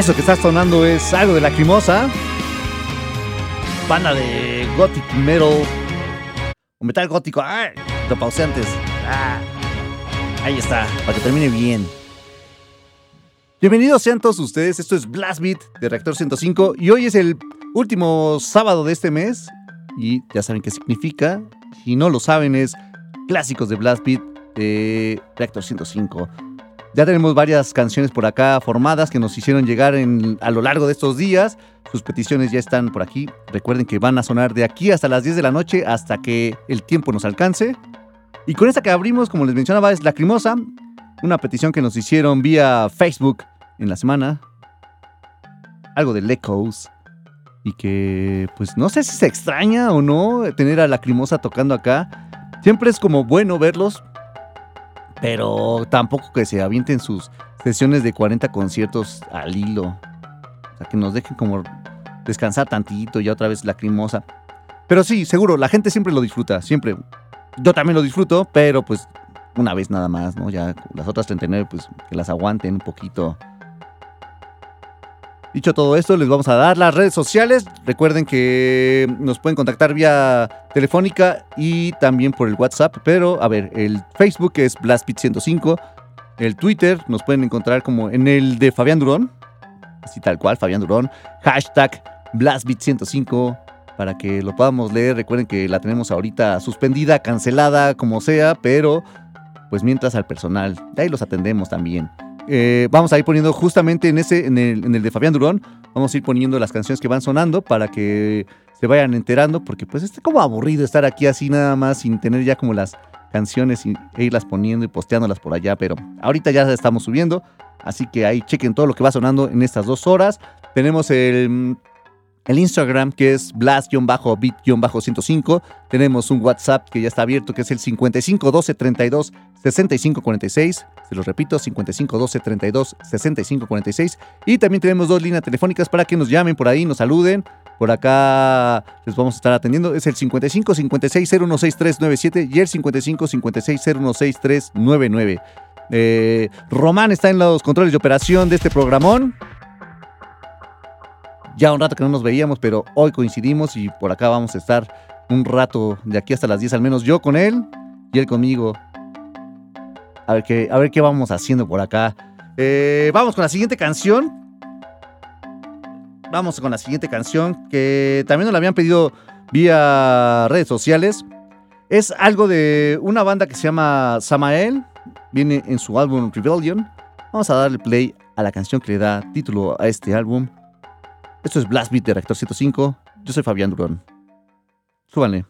Eso que está sonando es algo de Lacrimosa. Banda de gothic metal. Metal gótico. ¡Ay! Lo pausé antes. Ah, ahí está, para que termine bien. Bienvenidos sean todos ustedes. Esto es Blast Beat de Reactor 105. Y hoy es el último sábado de este mes. Y ya saben qué significa. Si no lo saben, es clásicos de Blast Beat de Reactor 105. Ya tenemos varias canciones por acá formadas que nos hicieron llegar a lo largo de estos días. Sus peticiones ya están por aquí. Recuerden que van a sonar de aquí hasta las 10 de la noche hasta que el tiempo nos alcance. Y con esta que abrimos, como les mencionaba, es Lacrimosa. Una petición que nos hicieron vía Facebook en la semana. Algo de Echoes. Y que, pues no sé si se extraña o no tener a Lacrimosa tocando acá. Siempre es como bueno verlos, pero tampoco que se avienten sus sesiones de 40 conciertos al hilo. O sea, que nos dejen como descansar tantito y otra vez lacrimosa. Pero sí, seguro, la gente siempre lo disfruta, siempre. Yo también lo disfruto, pero pues una vez nada más, ¿no? Ya las otras 39, pues que las aguanten un poquito Dicho todo esto, les vamos a dar las redes sociales. Recuerden que nos pueden contactar vía telefónica y también por el WhatsApp. Pero, a ver, el Facebook es BlastBit105. El Twitter nos pueden encontrar como en el de Fabián Durón. Así tal cual, Fabián Durón. Hashtag BlastBit105 para que lo podamos leer. Recuerden que la tenemos ahorita suspendida, cancelada, como sea, pero pues mientras al personal, ahí los atendemos también. Eh, vamos a ir poniendo justamente en ese, en el, de Fabián Durón, vamos a ir poniendo las canciones que van sonando para que se vayan enterando, porque pues está como aburrido estar aquí así nada más sin tener ya como las canciones e irlas poniendo y posteándolas por allá, pero ahorita ya estamos subiendo, así que ahí chequen todo lo que va sonando en estas dos horas. Tenemos el el Instagram que es blast-bit-105. Tenemos un WhatsApp que ya está abierto que es el 55 12 32 65 46. Se los repito, 55 12 32 65 46. Y también tenemos dos líneas telefónicas para que nos llamen por ahí, nos saluden. Por acá les vamos a estar atendiendo. Es el 55 56 016397 y el 55 56 016399. Eh, Román está en los controles de operación de este programón ya un rato que no nos veíamos, pero hoy coincidimos y por acá vamos a estar un rato de aquí hasta las 10 al menos yo con él y él conmigo. A ver qué, a ver qué vamos haciendo por acá. Eh, vamos con la siguiente canción. Vamos con la siguiente canción que también nos la habían pedido vía redes sociales. Es algo de una banda que se llama Samael. Viene en su álbum Rebellion. Vamos a darle play a la canción que le da título a este álbum. Esto es Blast Beat de Reactor 105. Yo soy Fabián Durón. Súbanle.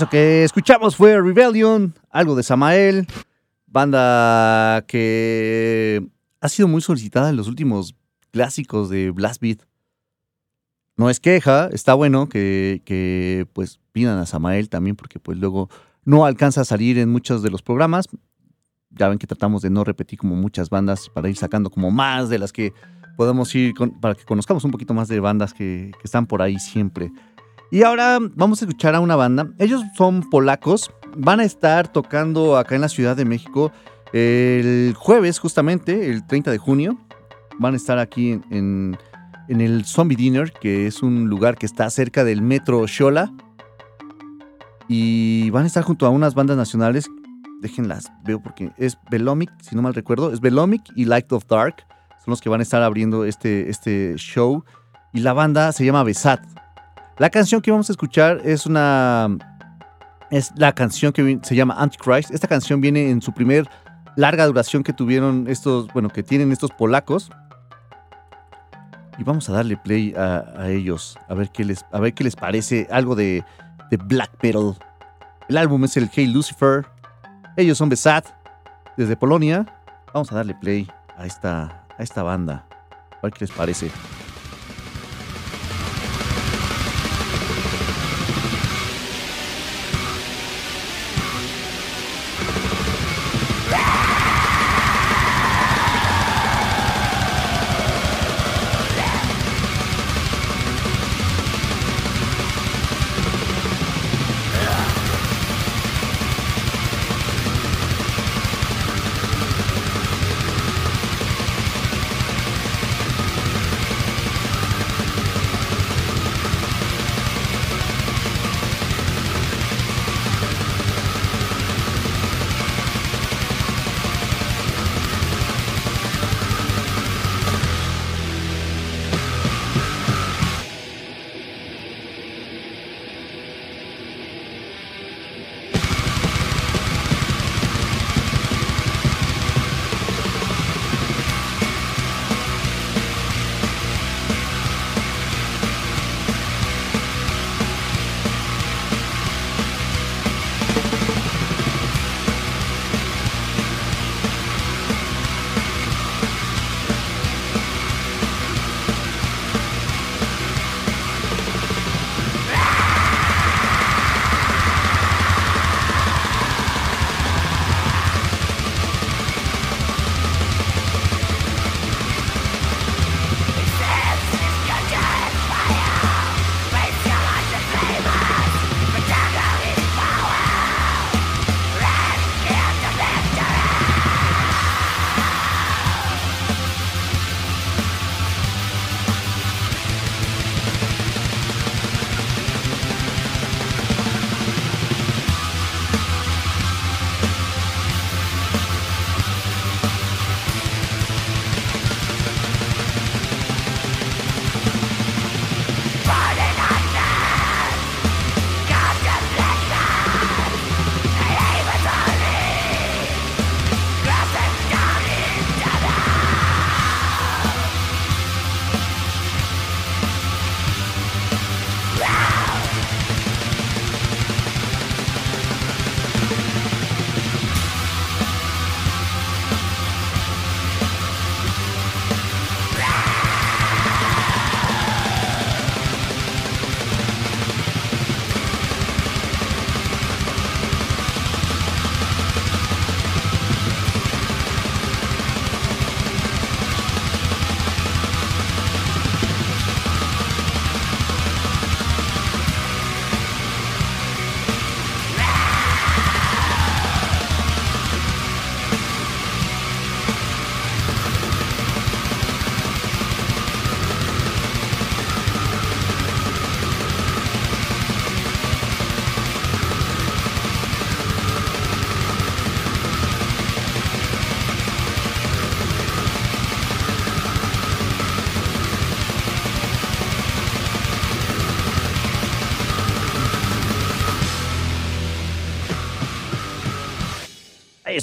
Eso que escuchamos fue Rebellion, algo de Samael, banda que ha sido muy solicitada en los últimos clásicos de Blast Beat. No es queja, está bueno que, que, pues pidan a Samael también porque pues luego no alcanza a salir en muchos de los programas. Ya ven que tratamos de no repetir como muchas bandas para ir sacando como más de las que podemos ir para que conozcamos un poquito más de bandas que están por ahí siempre. Y ahora vamos a escuchar a una banda. Ellos son polacos. Van a estar tocando acá en la Ciudad de México el jueves, justamente, el 30 de junio. Van a estar aquí en, el Zombie Dinner, que es un lugar que está cerca del metro Xola. Y van a estar junto a unas bandas nacionales. Déjenlas, veo porque es Velomic, si no mal recuerdo. Es Velomic y Light of Dark. Son los que van a estar abriendo este, este show. Y la banda se llama Besat. La canción que vamos a escuchar es una. Es la canción que se llama Antichrist. Esta canción viene en su primer larga duración que tuvieron estos. Bueno, que tienen estos polacos. Y vamos a darle play a, ellos. A ver qué les, a ver qué les parece. Algo de, de black metal. El álbum es el Hey Lucifer. Ellos son Besat. Desde Polonia. Vamos a darle play a esta, a esta banda. A ver qué les parece.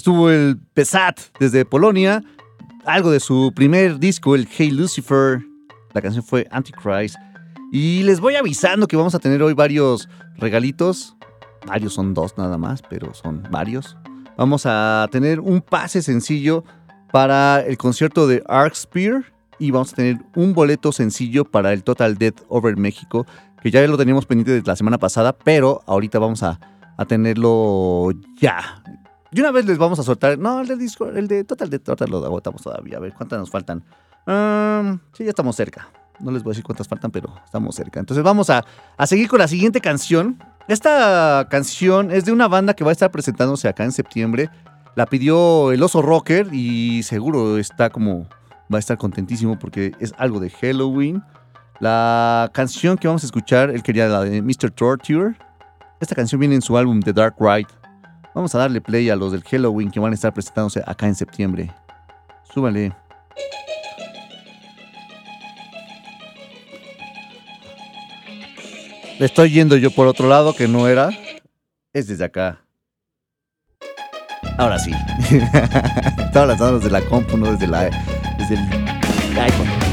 Estuvo el Pesat desde Polonia, algo de su primer disco, el Hey Lucifer. La canción fue Antichrist. Y les voy avisando que vamos a tener hoy varios regalitos. varios, son dos nada más, pero son varios. Vamos a tener un pase sencillo para el concierto de Arc Spear y vamos a tener un boleto sencillo para el Total Death Over México, que ya lo teníamos pendiente desde la semana pasada, pero ahorita vamos a, a tenerlo ya. Y una vez les vamos a soltar. No, el de Discord, el de Total Death, ahorita lo agotamos todavía. A ver cuántas nos faltan. Sí, ya estamos cerca. No les voy a decir cuántas faltan, pero estamos cerca. Entonces vamos a, a seguir con la siguiente canción. Esta canción es de una banda que va a estar presentándose acá en septiembre. La pidió el oso rocker y seguro está como. Va a estar contentísimo porque es algo de Halloween. La canción que vamos a escuchar, él quería la de Mr. Torture. Esta canción viene en su álbum The Dark Ride. Vamos a darle play a los del Halloween que van a estar presentándose acá en septiembre. Súbale. Le estoy yendo yo por otro lado que no era. Es desde acá. Ahora sí. Estaba lanzando desde la compu, no desde, la, desde el iPhone.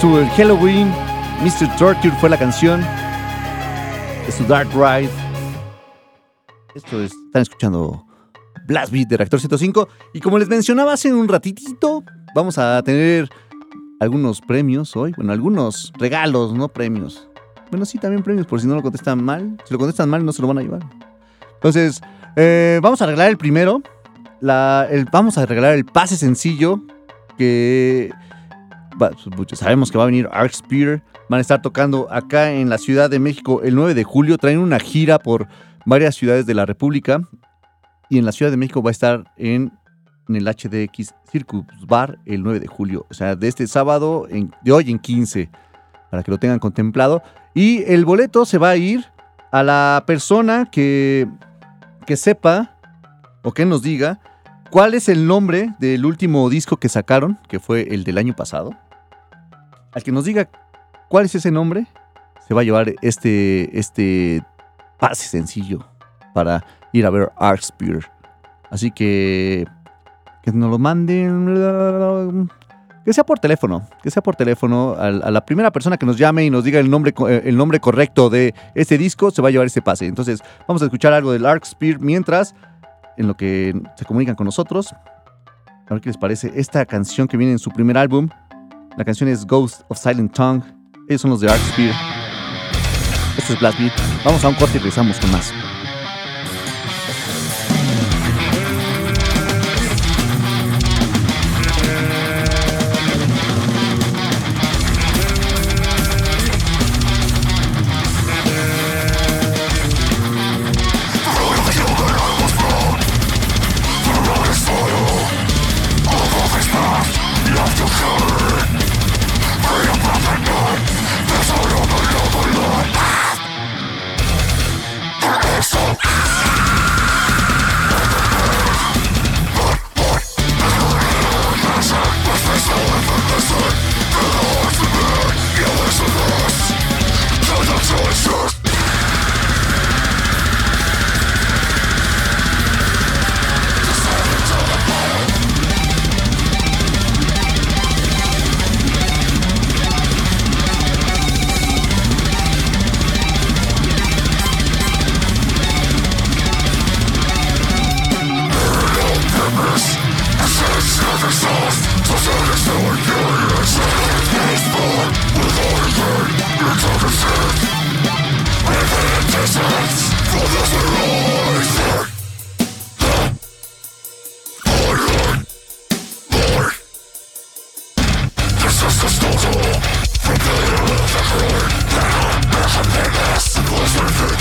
Su Halloween. Mr. Torture fue la canción. Es su Dark Ride. Esto es, están escuchando Blast Beat de Reactor 105. Y como les mencionaba hace un ratitito, vamos a tener algunos premios hoy. Bueno, algunos regalos, no premios. Bueno, sí, también premios por si no lo contestan mal. Si lo contestan mal, no se lo van a llevar. Entonces, eh, vamos a regalar el primero. Vamos a regalar el pase sencillo que muchos sabemos que va a venir Arc Spear. Van a estar tocando acá en la Ciudad de México el 9 de julio. Traen una gira por, varias ciudades de la República y en la Ciudad de México va a estar en, el HDX Circus Bar el 9 de julio. O sea, de este sábado, de hoy en 15, para que lo tengan contemplado. Y el boleto se va a ir a la persona que, que sepa o que nos diga cuál es el nombre del último disco que sacaron, que fue el del año pasado. Al que nos diga cuál es ese nombre, se va a llevar este, este pase sencillo para ir a ver Art Spear. Así que que nos lo manden. Que sea por teléfono, que sea por teléfono. A, la primera persona que nos llame y nos diga el nombre, el nombre correcto de este disco, se va a llevar ese pase. Entonces, vamos a escuchar algo del Arc Spear mientras, en lo que se comunican con nosotros. A ver qué les parece esta canción que viene en su primer álbum. La canción es Ghost of Silent Tongue. Ellos son los de Arc Spear. Esto es Blast Beat. Vamos a un corte y regresamos con más. From the fatal, fatal, the fatal, fatal, fatal, fatal, fatal, fatal, fatal, fatal, fatal, fatal, fatal, fatal,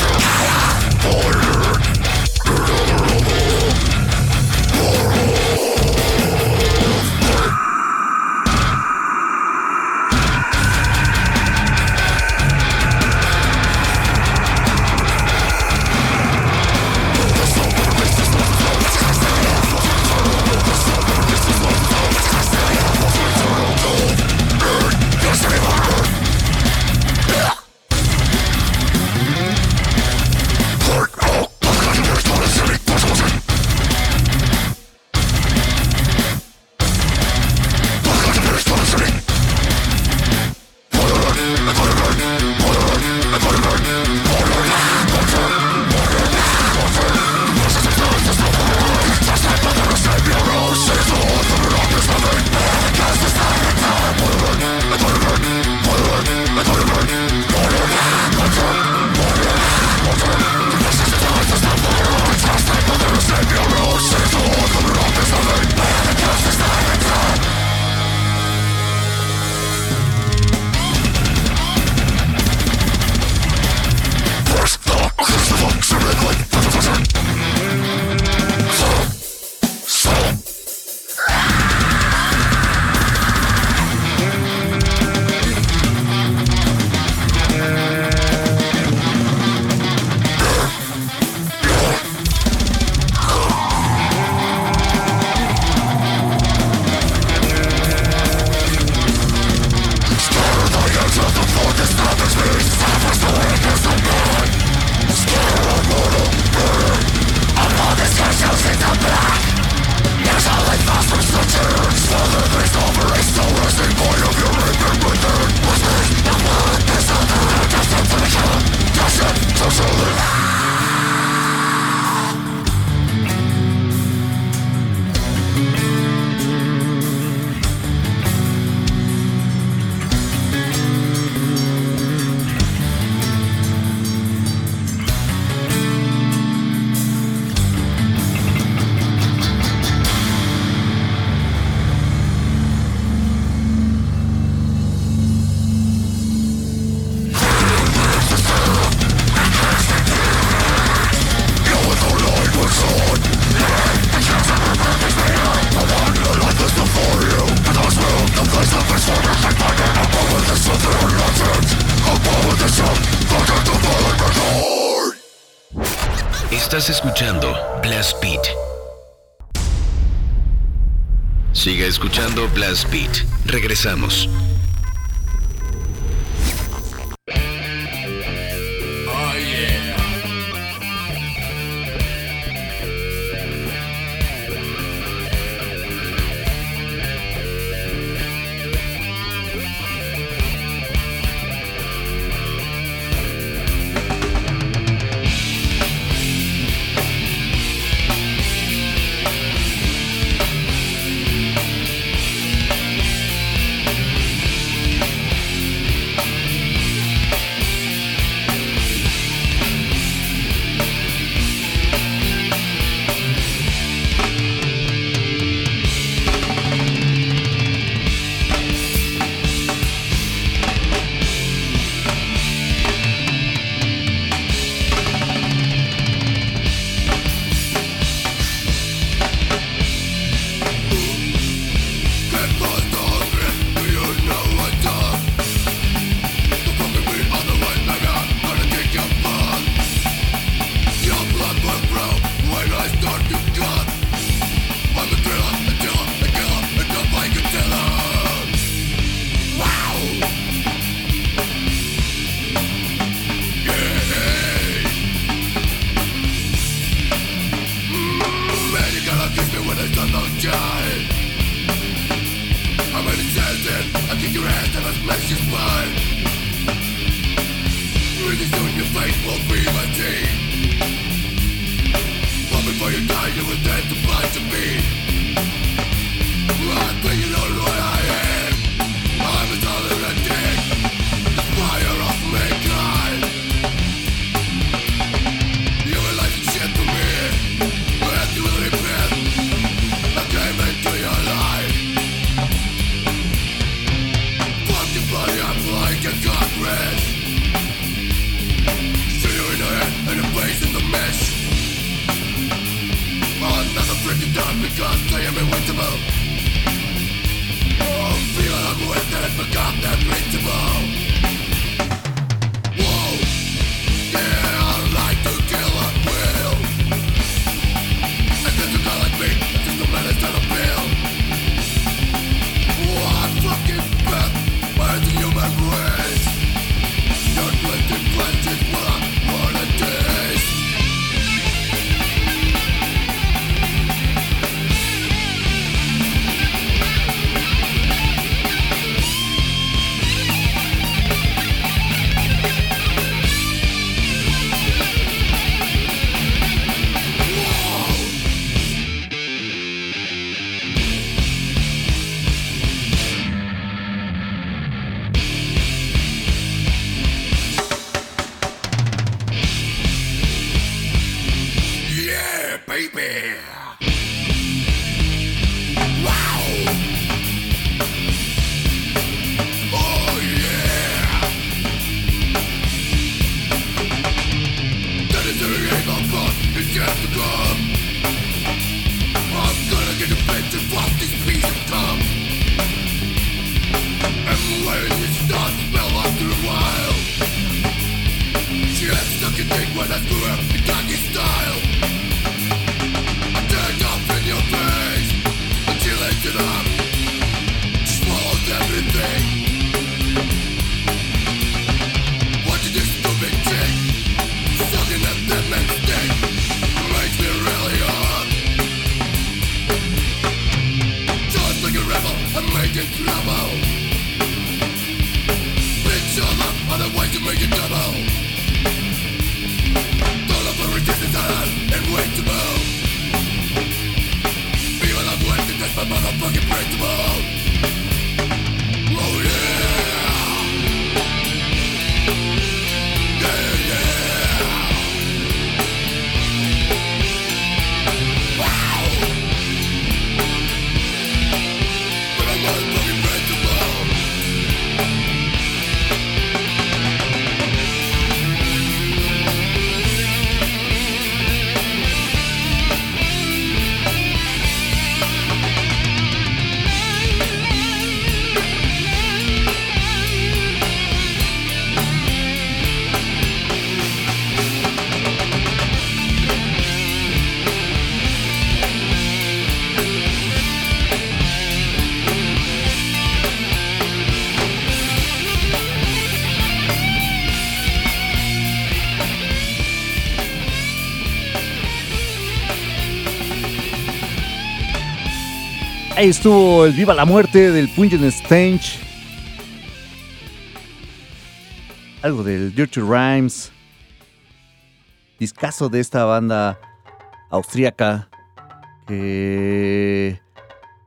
Blast Beat. Regresamos. Ahí estuvo el Viva la Muerte del Pungent Stench. Algo del Dirty Rhymes. Discaso de esta banda austríaca que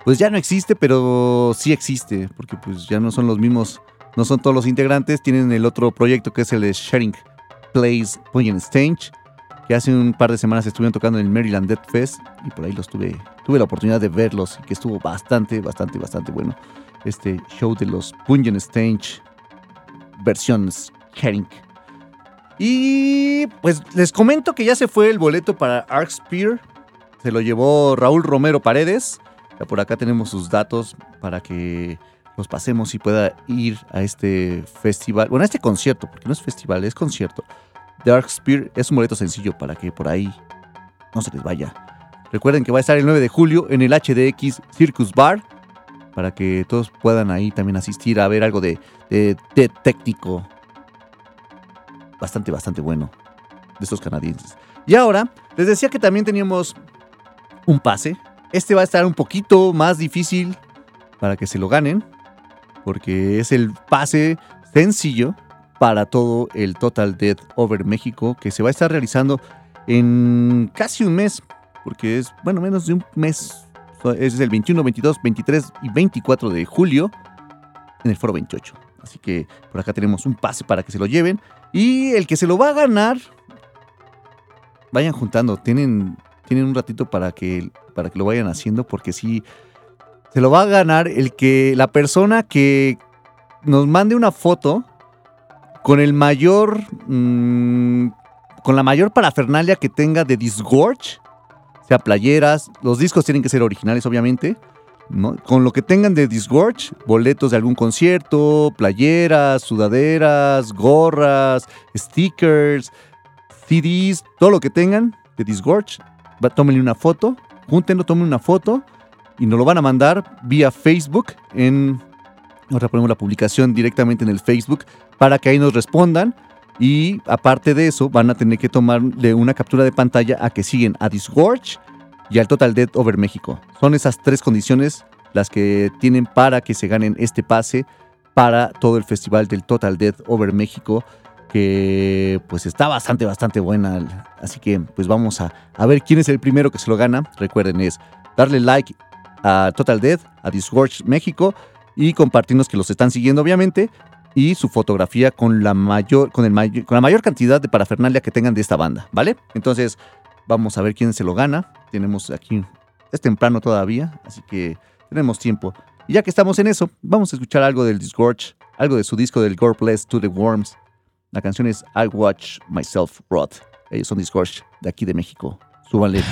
pues ya no existe, pero sí existe, porque pues ya no son los mismos, no son todos los integrantes, tienen el otro proyecto que es el de Sharing Plays Pungent Stench, que hace un par de semanas estuvieron tocando en el Maryland Death Fest y por ahí los tuve, tuve la oportunidad de verlos y que estuvo bastante, bastante, bastante bueno. Este show de los Pungent Stench versiones Sharing. Y pues les comento que ya se fue el boleto para Arc Spear. Se lo llevó Raúl Romero Paredes. Ya por acá tenemos sus datos para que los pasemos y pueda ir a este festival. Bueno, a este concierto, porque no es festival, es concierto. Dark Spear es un boleto sencillo para que por ahí no se les vaya. Recuerden que va a estar el 9 de julio en el HDX Circus Bar para que todos puedan ahí también asistir a ver algo de, de, técnico bastante, bastante bueno de estos canadienses. Y ahora, les decía que también teníamos un pase. Este va a estar un poquito más difícil para que se lo ganen, porque es el pase sencillo para todo el Total Death Over México que se va a estar realizando en casi un mes, porque es, bueno, menos de un mes. Es el 21, 22, 23 y 24 de julio en el Foro 28. Así que por acá tenemos un pase para que se lo lleven. Y el que se lo va a ganar, vayan juntando. Tienen, tienen un ratito para que, para que lo vayan haciendo, porque sí, se lo va a ganar el que la persona que nos mande una foto con el mayor, mmm, con la mayor parafernalia que tenga de Disgorge, sea playeras, los discos tienen que ser originales, obviamente. ¿no? Con lo que tengan de Disgorge, boletos de algún concierto, playeras, sudaderas, gorras, stickers, CDs, todo lo que tengan de Disgorge, tómenle una foto, júntenlo, tomen una foto y nos lo van a mandar vía Facebook en ahora ponemos la publicación directamente en el Facebook para que ahí nos respondan y aparte de eso van a tener que tomarle una captura de pantalla a que siguen a Disgorge y al Total Death Over México. Son esas tres condiciones las que tienen para que se ganen este pase para todo el festival del Total Death Over México que pues está bastante, bastante buena. Así que pues vamos a, a ver quién es el primero que se lo gana. Recuerden es darle like a Total Death, a Disgorge México y compartirnos que los están siguiendo obviamente y su fotografía con la mayor con el mayor, con la mayor cantidad de parafernalia que tengan de esta banda, ¿vale? Entonces, vamos a ver quién se lo gana. Tenemos aquí es temprano todavía, así que tenemos tiempo. Y ya que estamos en eso, vamos a escuchar algo del Disgorge, algo de su disco del God Bless to the Worms. La canción es I Watch Myself Rot. Ellos son Disgorge de aquí de México. Súbanle.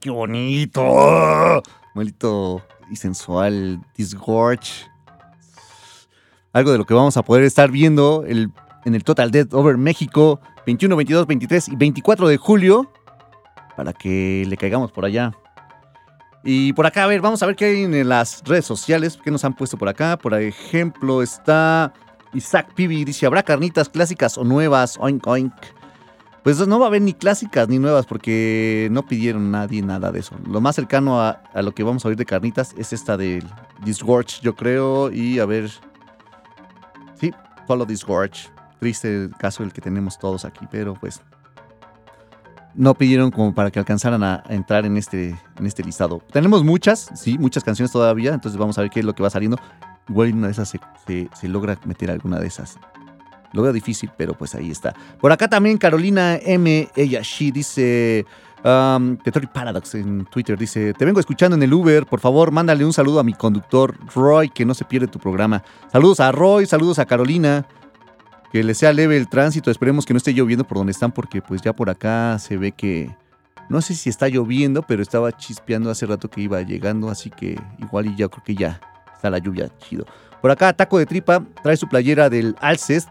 Qué bonito! ¡Oh! Bonito y sensual Disgorge. Algo de lo que vamos a poder estar viendo el- en el Total Dead Over México 21, 22, 23 y 24 de julio. Para que le caigamos por allá. Y por acá, a ver, vamos a ver qué hay en las redes sociales. ¿Qué nos han puesto por acá? Por ejemplo, está Isaac Pibi. Dice, ¿habrá carnitas clásicas o nuevas? Oink, oink. Pues no va a haber ni clásicas ni nuevas porque no pidieron nadie nada de eso. Lo más cercano a, a lo que vamos a oír de carnitas es esta del Disgorge, yo creo. Y a ver... Sí, Follow Disgorge. Triste el caso el que tenemos todos aquí, pero pues... No pidieron como para que alcanzaran a, entrar en este, en este listado. Tenemos muchas, sí, muchas canciones todavía, entonces vamos a ver qué es lo que va saliendo. Igual una de esas se, se- se logra meter alguna de esas. Lo veo difícil, pero pues ahí está. Por acá también Carolina M. Ella She dice. Um, Paradox en Twitter dice: Te vengo escuchando en el Uber. Por favor, mándale un saludo a mi conductor, Roy, que no se pierde tu programa. Saludos a Roy, saludos a Carolina. Que le sea leve el tránsito. Esperemos que no esté lloviendo por donde están, porque pues ya por acá se ve que. No sé si está lloviendo, pero estaba chispeando hace rato que iba llegando, así que igual y ya creo que ya está la lluvia chido. Por acá, Taco de Tripa trae su playera del Alcest,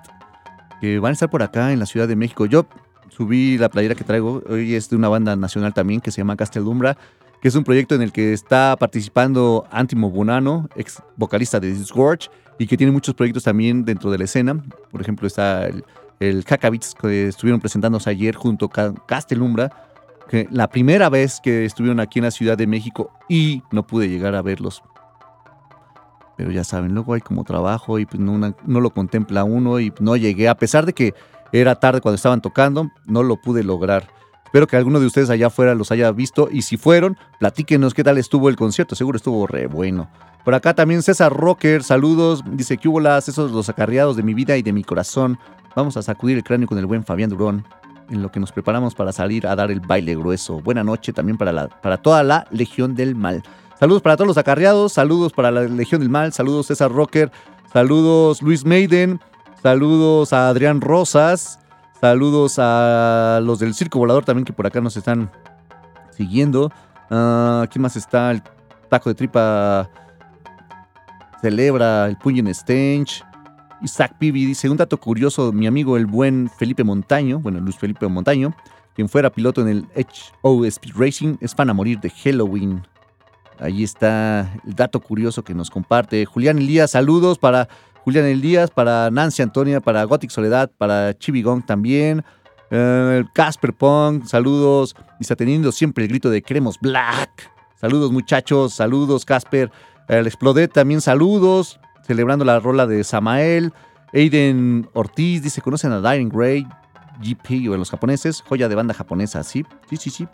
que van a estar por acá en la Ciudad de México. Yo subí la playera que traigo, hoy es de una banda nacional también que se llama Castelumbra, que es un proyecto en el que está participando Antimo Bonano, ex vocalista de Disgorge, y que tiene muchos proyectos también dentro de la escena. Por ejemplo, está el, el que estuvieron presentándose ayer junto a Castelumbra, que la primera vez que estuvieron aquí en la Ciudad de México y no pude llegar a verlos. Pero ya saben, luego hay como trabajo y pues no, lo contempla uno y no llegué, a pesar de que era tarde cuando estaban tocando, no lo pude lograr. Espero que alguno de ustedes allá afuera los haya visto y si fueron, platíquenos qué tal estuvo el concierto, seguro estuvo re bueno. Por acá también César Rocker, saludos, dice que hubo las, esos los acarreados de mi vida y de mi corazón. Vamos a sacudir el cráneo con el buen Fabián Durón, en lo que nos preparamos para salir a dar el baile grueso. Buena noche también para, la, para toda la Legión del Mal. Saludos para todos los acarreados, saludos para la Legión del Mal, saludos César Rocker, saludos Luis Maiden, saludos a Adrián Rosas, saludos a los del Circo Volador también que por acá nos están siguiendo. Ah, ¿Quién más está? El taco de tripa celebra el puño en Stench. Isaac Pibi dice, un dato curioso, mi amigo el buen Felipe Montaño, bueno, Luis Felipe Montaño, quien fuera piloto en el HO Speed Racing, es fan a morir de Halloween. Ahí está el dato curioso que nos comparte. Julián Elías, saludos para Julián Elías, para Nancy Antonia, para Gothic Soledad, para Chivigong también. Eh, Casper Pong, saludos. Y está teniendo siempre el grito de queremos Black. Saludos muchachos, saludos Casper. El Explodet también saludos. Celebrando la rola de Samael. Aiden Ortiz dice, ¿conocen a Dying Gray? GP o los japoneses, joya de banda japonesa, sí, sí, sí, sí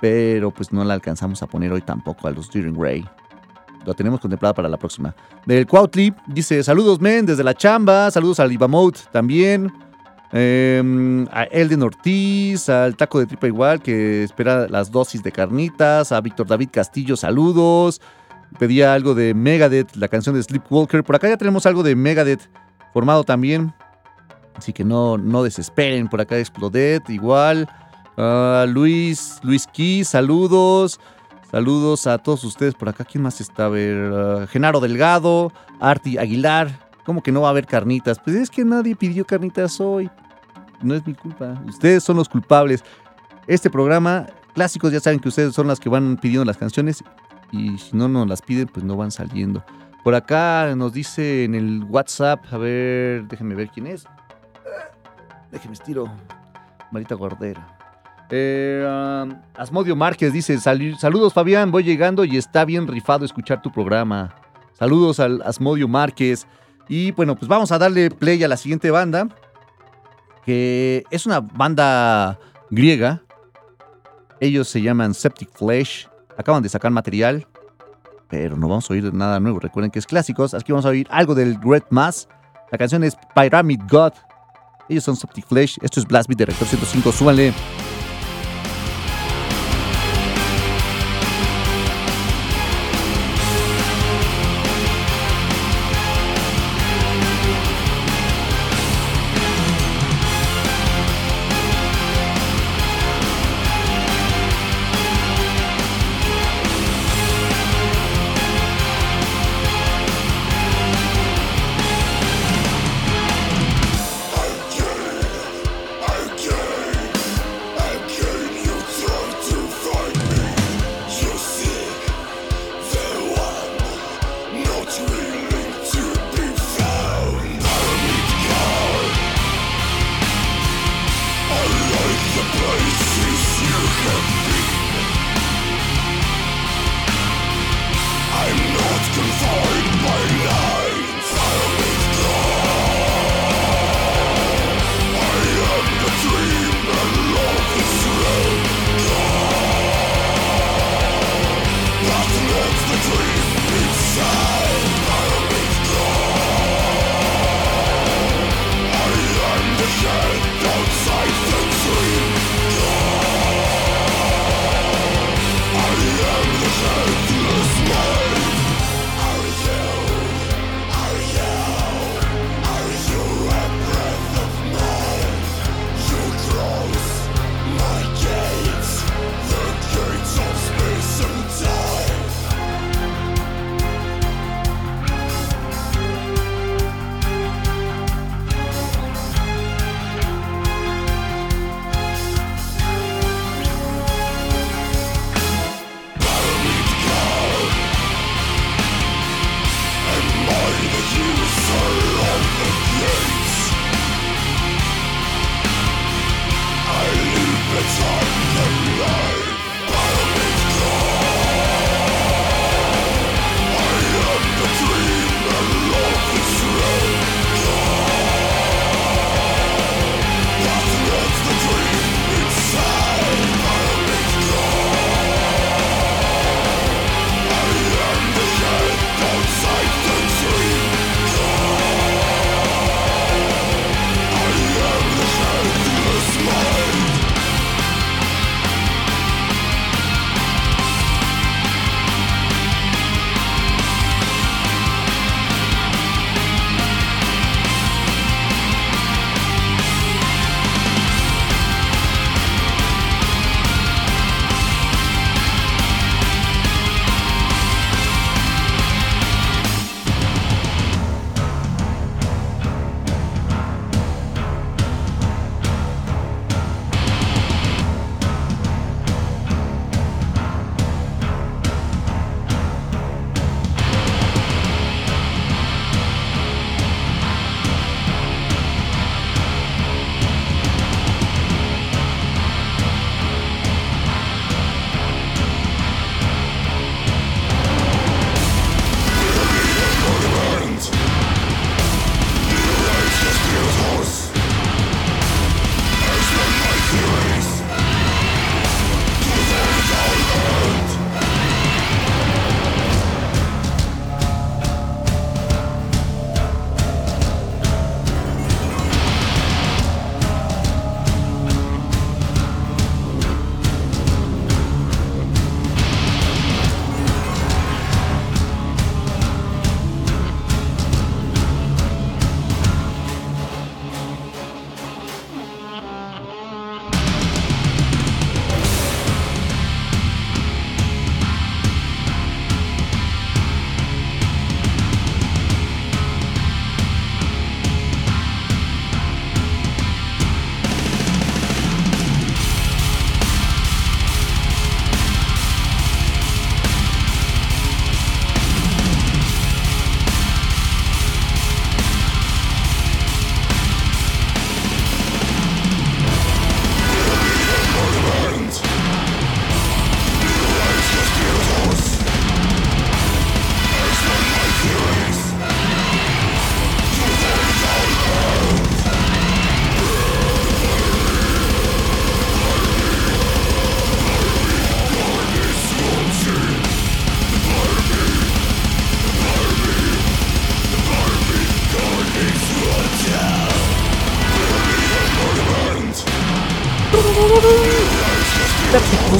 pero pues no la alcanzamos a poner hoy tampoco a los Deering Ray. Lo tenemos contemplado para la próxima. Del Cuautli dice: Saludos, men, desde la chamba. Saludos al Ibamote también. Eh, a Elden Ortiz, al Taco de Tripa igual, que espera las dosis de carnitas. A Víctor David Castillo, saludos. Pedía algo de Megadeth, la canción de Sleepwalker. Por acá ya tenemos algo de Megadeth formado también. Así que no, no desesperen. Por acá Explodet igual. Ah, Luis, Luis Key, saludos. Saludos a todos ustedes por acá. ¿Quién más está? A ver, ah, Genaro Delgado, Arti Aguilar. ¿Cómo que no va a haber carnitas? Pues es que nadie pidió carnitas hoy. No es mi culpa. Ustedes son los culpables. Este programa, clásicos, ya saben que ustedes son las que van pidiendo las canciones. Y si no nos las piden, pues no van saliendo. Por acá nos dice en el WhatsApp, a ver, déjenme ver quién es. Déjenme estiro. Marita Gordera. Eh, Asmodio Márquez dice: "Sali- Saludos, Fabián. Voy llegando y está bien rifado escuchar tu programa. Saludos al Asmodio Márquez. Y bueno, pues vamos a darle play a la siguiente banda. Que es una banda griega. Ellos se llaman Septic Flesh. Acaban de sacar material. Pero no vamos a oír nada nuevo. Recuerden que es clásicos. Así que vamos a oír algo del Great Mass. La canción es Pyramid God. Ellos son Septic Flesh. Esto es Blast Beat de Rector 105. Súbanle.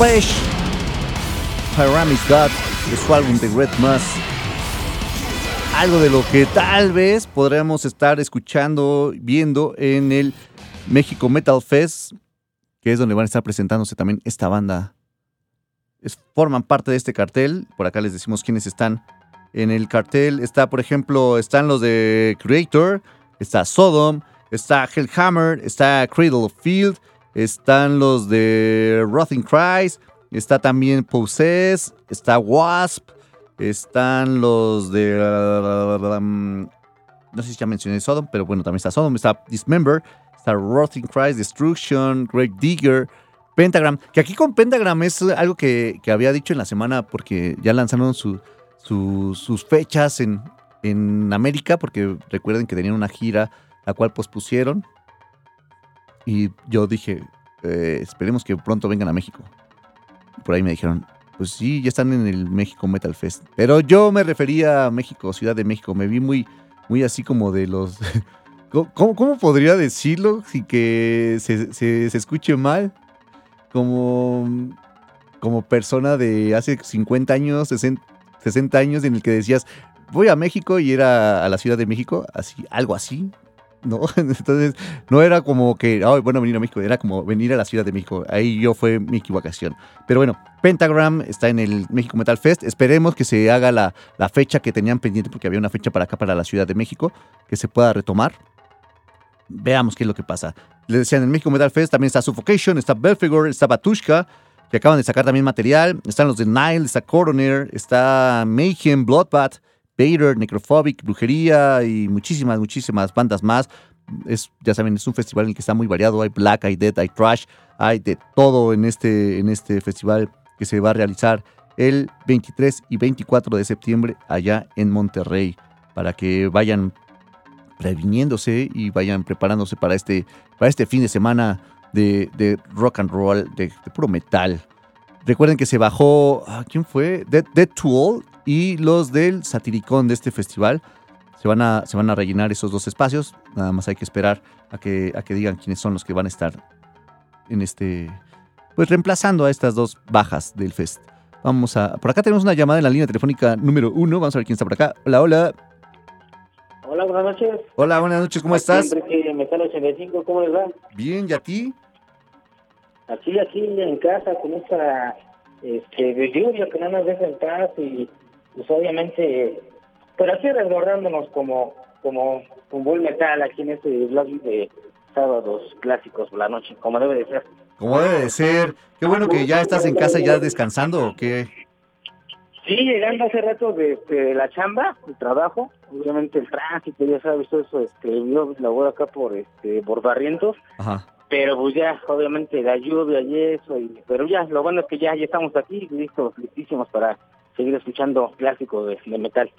Flesh, God, de su álbum The Red Mass. Algo de lo que tal vez podremos estar escuchando, viendo en el México Metal Fest, que es donde van a estar presentándose también esta banda. Forman parte de este cartel. Por acá les decimos quiénes están en el cartel. Está, por ejemplo, están los de Creator, está Sodom, está Hellhammer, está Cradle of Field, están los de Rotting Cries, está también Possess, está Wasp, Están los de. um, no sé si ya mencioné Sodom, pero bueno, también está Sodom. Está Dismember, está Rotting Christ, Destruction, Great Digger, Pentagram. Que aquí con Pentagram es algo que, que había dicho en la semana porque ya lanzaron su- su- sus fechas en, en América, porque recuerden que tenían una gira la cual pospusieron. Y yo dije, eh, esperemos que pronto vengan a México. Por ahí me dijeron, pues sí, ya están en el México Metal Fest. Pero yo me refería a México, Ciudad de México. Me vi muy, muy así como de los... ¿Cómo- ¿Cómo, cómo podría decirlo sin que se, se- se escuche mal? Como, como persona de hace 50 años, 60, 60 años, en el que decías, voy a México y era a la Ciudad de México, así, algo así. ¿No? Entonces, no era como que, ay, bueno, venir a México, era como venir a la Ciudad de México. Ahí yo fue mi equivocación. Pero bueno, Pentagram está en el México Metal Fest. Esperemos que se haga la, la fecha que tenían pendiente, porque había una fecha para acá, para la Ciudad de México, que se pueda retomar. Veamos qué es lo que pasa. Les decía, en el México Metal Fest también está Suffocation, está Belfegor, está Batushka, que acaban de sacar también material. Están los de Nile, está Coroner, está Mayhem, Bloodbath, Vader, Necrophobic, Brujería y muchísimas, muchísimas bandas más. Es, ya saben, es un festival en el que está muy variado. Hay Black, hay Dead, hay Trash, hay de todo en este, en este festival que se va a realizar el 23 y 24 de septiembre allá en Monterrey. Para que vayan previniéndose y vayan preparándose para este, para este fin de semana de, rock and roll, de, de puro metal. Recuerden que se bajó, ah, ¿quién fue? Dead, Dead to All y los del Satiricón de este festival. Se van, a, se van a rellenar esos dos espacios. Nada más hay que esperar a que, a que digan quiénes son los que van a estar en este, pues reemplazando a estas dos bajas del fest. Vamos a, por acá tenemos una llamada en la línea telefónica número uno. Vamos a ver quién está por acá. Hola, hola. Hola, buenas noches. Hola, buenas noches, ¿cómo estás? Siempre que Metal 85, ¿cómo les va? Bien, ¿y a ti? Aquí, aquí en casa, con esta este, de lluvia que no nos deja en paz y pues obviamente, pero aquí resguardándonos como como un buen metal aquí en este blog de sábados clásicos por la noche, como debe de ser. Como debe de ser. Qué bueno que ya estás en casa ya descansando o qué. Sí, llegando hace rato de, de la chamba, el trabajo, obviamente el tránsito, ya sabes, todo eso, este, yo laboro acá por este por Barrientos, Ajá. pero pues ya, obviamente la lluvia y eso, y, pero ya, lo bueno es que ya, ya estamos aquí, listos, listísimos para seguir escuchando clásicos de, de metal.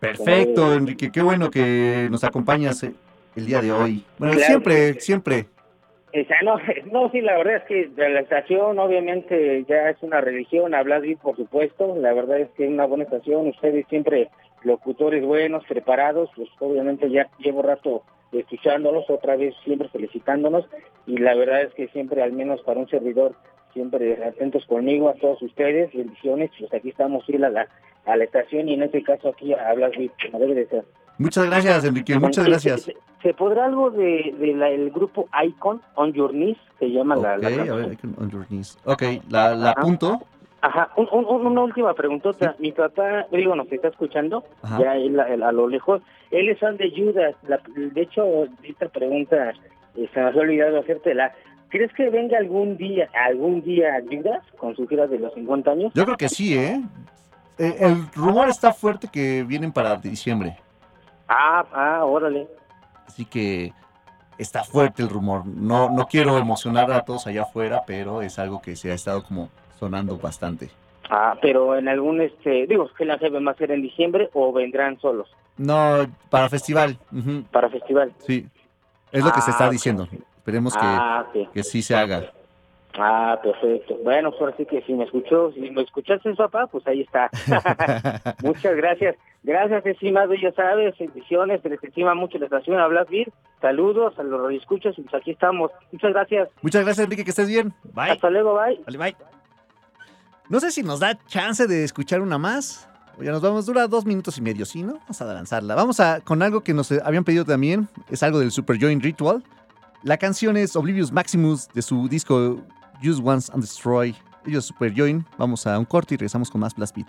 Perfecto, Enrique. Qué bueno que nos acompañas eh, el día de hoy. Bueno, Claro. siempre, siempre. O sea, no, no, sí, la verdad es que de la estación obviamente ya es una religión, hablas bien, por supuesto, la verdad es que es una buena estación, ustedes siempre locutores buenos, preparados, pues obviamente ya llevo rato escuchándolos, otra vez siempre felicitándonos, y la verdad es que siempre, al menos para un servidor, siempre atentos conmigo, a todos ustedes, bendiciones, pues aquí estamos fiel a la, a la estación, y en este caso aquí hablas bien, como debe de ser. Muchas gracias, Enrique. Muchas gracias. ¿Se, se podrá algo de, de la- el grupo Icon on Your Knees? Se llama la, la a ver, I can- on your knees. Ok, la, la Ajá. apunto. Ajá, un- un- un- una última preguntota. Mi papá, digo, nos está escuchando, Ajá. ya él, él a lo lejos. Él es fan de Judas. La- de hecho, esta pregunta eh, se me había olvidado hacértela. ¿Crees que venga algún día, algún día Judas con su gira de los 50 años? Yo creo que sí, ¿eh? Eh, El rumor está fuerte que vienen para diciembre. Ah, ah, órale. Así que está fuerte el rumor. No, no quiero emocionar a todos allá afuera, pero es algo que se ha estado como sonando bastante. Ah, pero en algún, este, digo, que la va a ser en diciembre o vendrán solos No, para festival. ujú, para festival. Sí. Es lo que se está Ah, ok. Esperemos que, Ah, que sí se haga. Ah, perfecto. Bueno, pues ahora sí que si me escuchó, si me escuchaste, papá, pues ahí está. Muchas gracias. Gracias, estimado, ya sabes, bendiciones, se les estima mucho la estación, hablas bien. Saludos a los radioescuchas y pues aquí estamos. Muchas gracias. Muchas gracias, Enrique, que estés bien. Bye. Hasta luego, bye. Vale, bye. No sé si nos da chance de escuchar una más. O Ya nos vamos, dura dos minutos y medio, ¿sí, no? Vamos a lanzarla. Vamos a con algo que nos habían pedido también. Es algo del Super Join Ritual. La canción es Oblivious Maximus de su disco Use Once and Destroy. Ellos Super Join. Vamos a un corte y regresamos con más Blast Beat.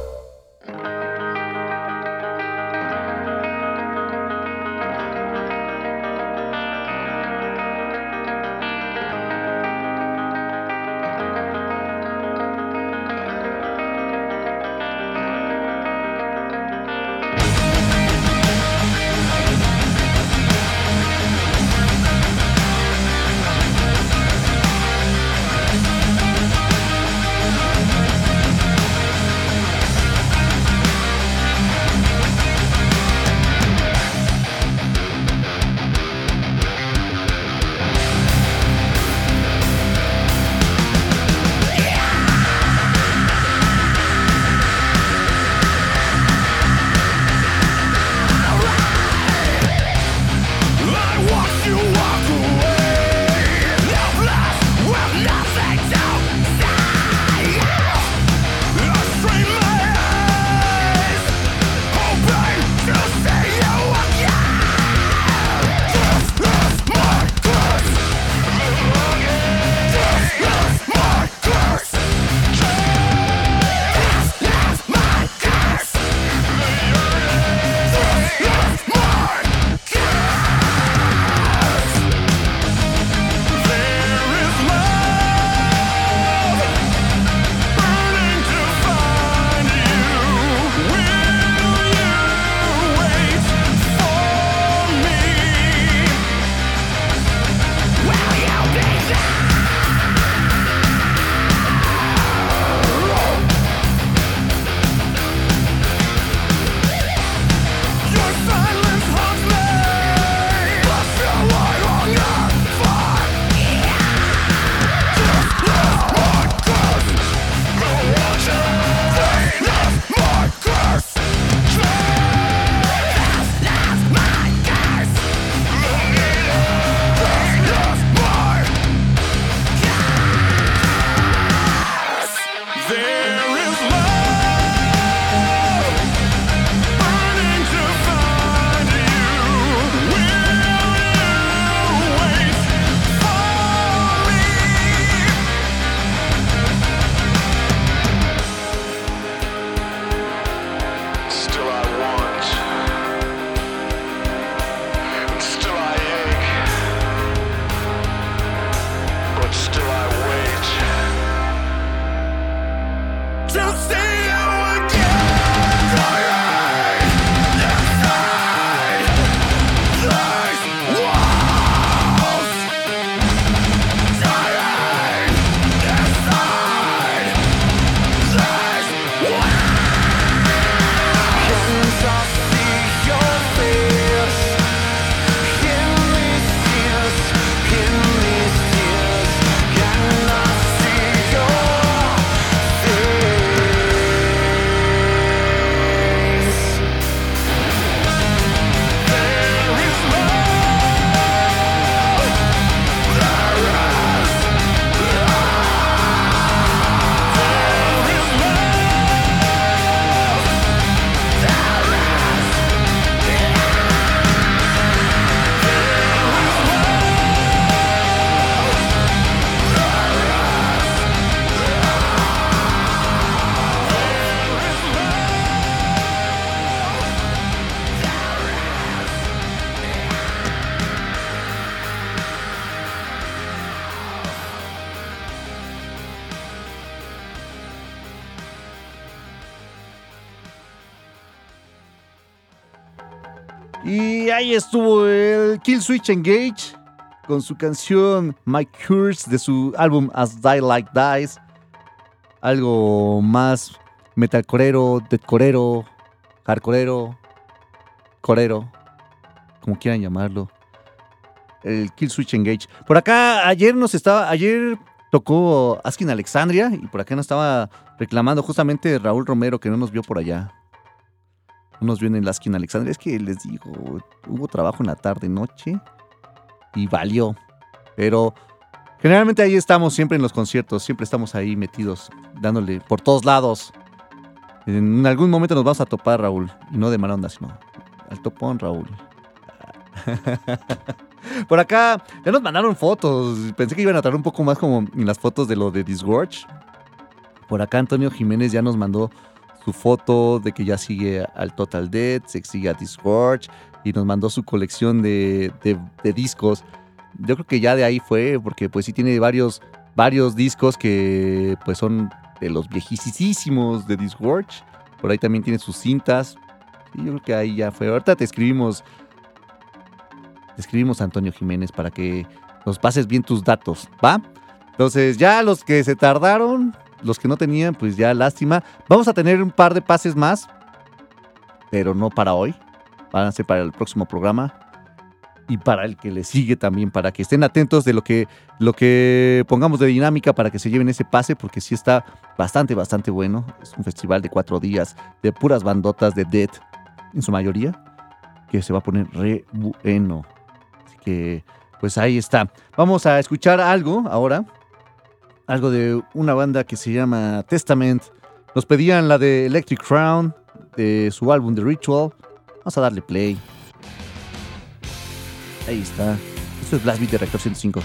Estuvo el Kill Switch Engage con su canción My Curse de su álbum As Die Like Dies. Algo más metalcorero, deadcorero, hardcorero, corero, como quieran llamarlo. El Kill Switch Engage. Por acá ayer nos estaba, ayer tocó Askin Alexandria y por acá nos estaba reclamando justamente Raúl Romero que no nos vio por allá. No nos vio en el Askin Alexandria. Es que les digo, hubo trabajo en la tarde, noche y valió. Pero generalmente ahí estamos siempre en los conciertos, siempre estamos ahí metidos, dándole por todos lados. En algún momento nos vamos a topar, Raúl. Y no de mala onda, sino al topón, Raúl. Por acá ya nos mandaron fotos. Pensé que iban a traer un poco más como en las fotos de lo de Disgorge. Por acá Antonio Jiménez ya nos mandó su foto de que ya sigue al Total Dead, se sigue a Disgorge y nos mandó su colección de, de- discos. Yo creo que ya de ahí fue, porque pues sí tiene varios, varios discos que pues son de los viejísimos de Disgorge. Por ahí también tiene sus cintas. Sí, yo creo que ahí ya fue. Ahorita te escribimos te escribimos a Antonio Jiménez para que nos pases bien tus datos, ¿va? Entonces, ya los que se tardaron, los que no tenían, pues ya lástima. Vamos a tener un par de pases más, pero no para hoy. Van a ser para el próximo programa y para el que le sigue también, para que estén atentos de lo que, lo que pongamos de dinámica para que se lleven ese pase, porque sí está bastante, bastante bueno. Es un festival de cuatro días de puras bandotas de Dead, en su mayoría, que se va a poner re bueno. Así que, pues ahí está. Vamos a escuchar algo ahora. Algo de una banda que se llama Testament. Nos pedían la de Electric Crown, de su álbum The Ritual. Vamos a darle play. Ahí está. Esto es Blast Beat de Reactor 105.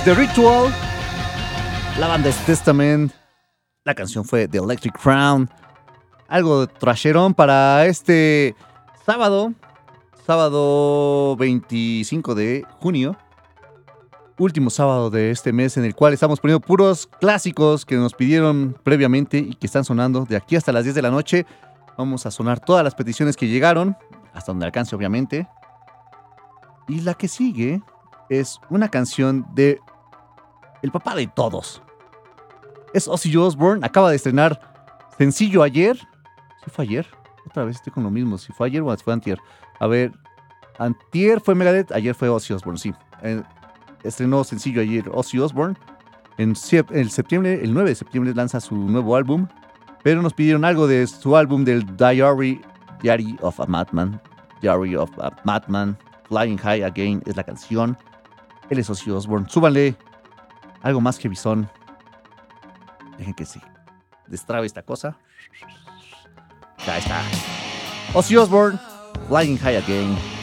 The Ritual. La banda es Testament. La canción fue The Electric Crown. Algo trasherón para este sábado. Sábado 25 de junio. Último sábado de este mes en el cual estamos poniendo puros clásicos que nos pidieron previamente y que están sonando de aquí hasta las 10 de la noche. Vamos a sonar todas las peticiones que llegaron, hasta donde alcance obviamente. Y la que sigue es una canción de el papá de todos. Es Ozzy Osbourne, acaba de estrenar sencillo ayer. ¿Sí fue ayer? Otra vez estoy con lo mismo, si fue ayer o fue antier. A ver, antier fue Megadeth, ayer fue Ozzy Osbourne, sí. Eh, estrenó sencillo ayer Ozzy Osbourne. En el septiembre, el 9 de septiembre lanza su nuevo álbum, pero nos pidieron algo de su álbum del Diary, Diary of a Madman. Diary of a Madman. Flying High Again es la canción. Él es Ozzy Osbourne. Súbanle algo más que. Dejen que sí. Destrabe esta cosa. Ya está. Ozzy Osbourne. Flying High Again.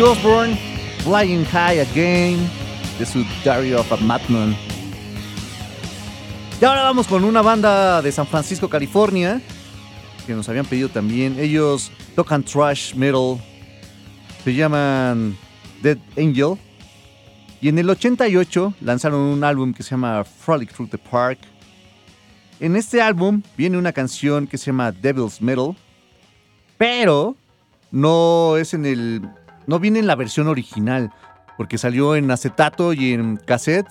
Ozzy Flying High Again, de su Diary of a Madman. Y ahora vamos con una banda de San Francisco, California, que nos habían pedido también. Ellos tocan trash metal, se llaman Dead Angel. Y en el 88 lanzaron un álbum que se llama Frolic Through the Park. En este álbum viene una canción que se llama Devil's Metal, pero no es en el no viene en la versión original, porque salió en acetato y en cassette.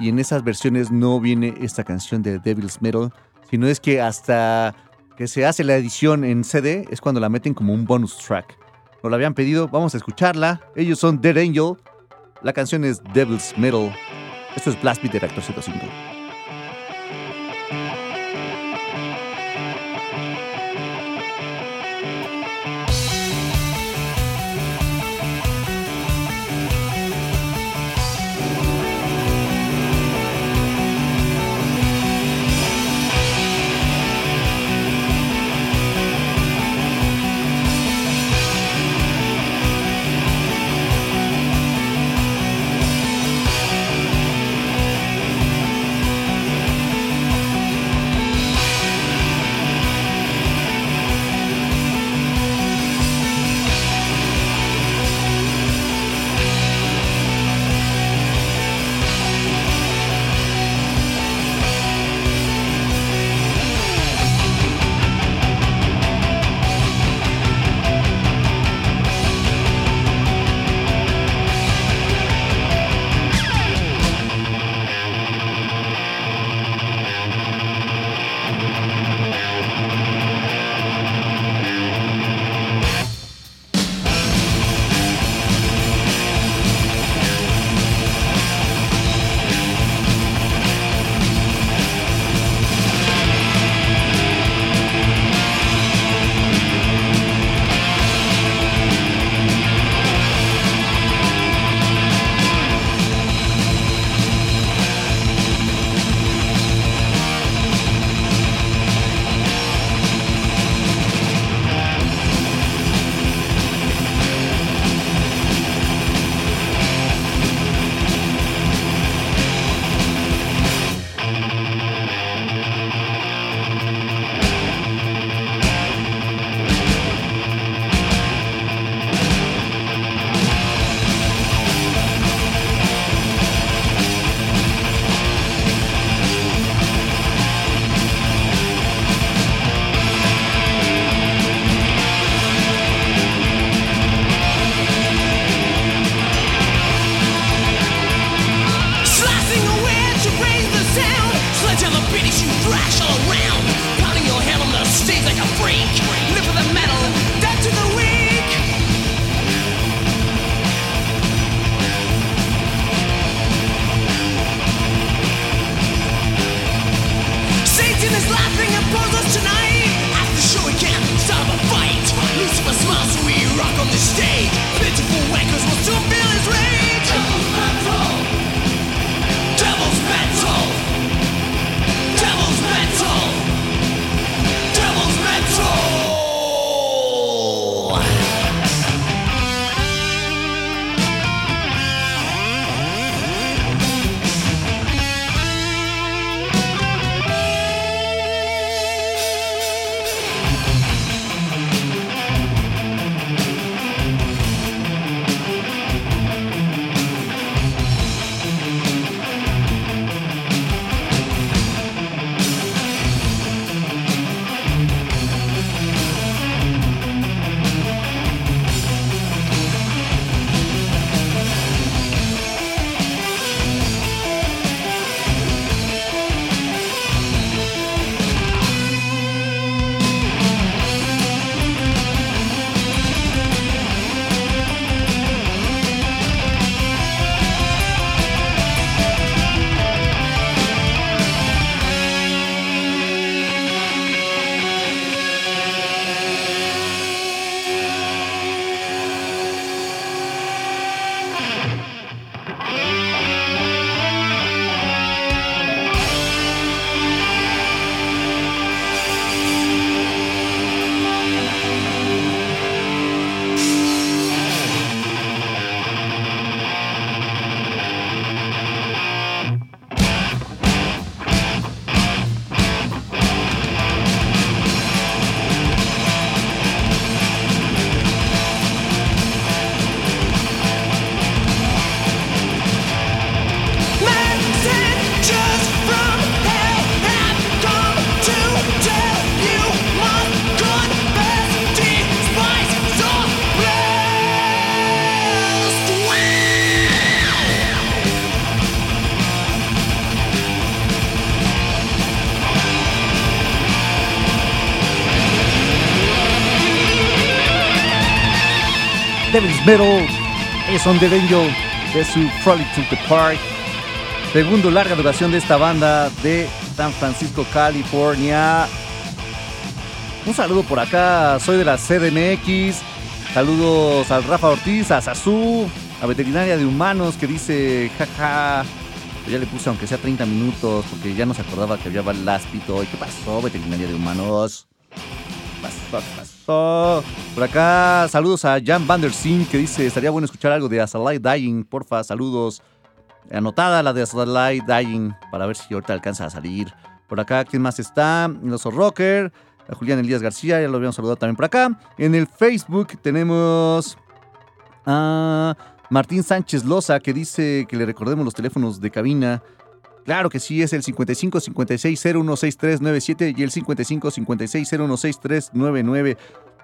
Y en esas versiones no viene esta canción de Devil's Metal, sino es que hasta que se hace la edición en CD es cuando la meten como un bonus track. Nos la habían pedido, vamos a escucharla. Ellos son Dead Angel. La canción es Devil's Metal. Esto es Blast Beat de Reactor 105. Metal. Es On The Angel de su Frolic to the Park. Segundo larga duración de esta banda de San Francisco, California. Un saludo por acá, soy de la CDMX. Saludos al Rafa Ortiz, a Sazú, a Veterinaria de Humanos que dice, jaja, ya le puse aunque sea 30 minutos porque ya no se acordaba que había Last Beat hoy. ¿Qué pasó, Veterinaria de Humanos? ¿Qué pasó? Por acá, saludos a Jan Van der que dice, estaría bueno escuchar algo de As a Light Dying, porfa, saludos. Anotada la de As a Light Dying para ver si ahorita alcanza a salir. Por acá, ¿quién más está? El Oso Rocker, a Julián Elías García, ya lo habíamos saludado también por acá. En el Facebook tenemos a Martín Sánchez Loza que dice que le recordemos los teléfonos de cabina. Claro que sí, es el 55 56 016397 y el 55 56 016399.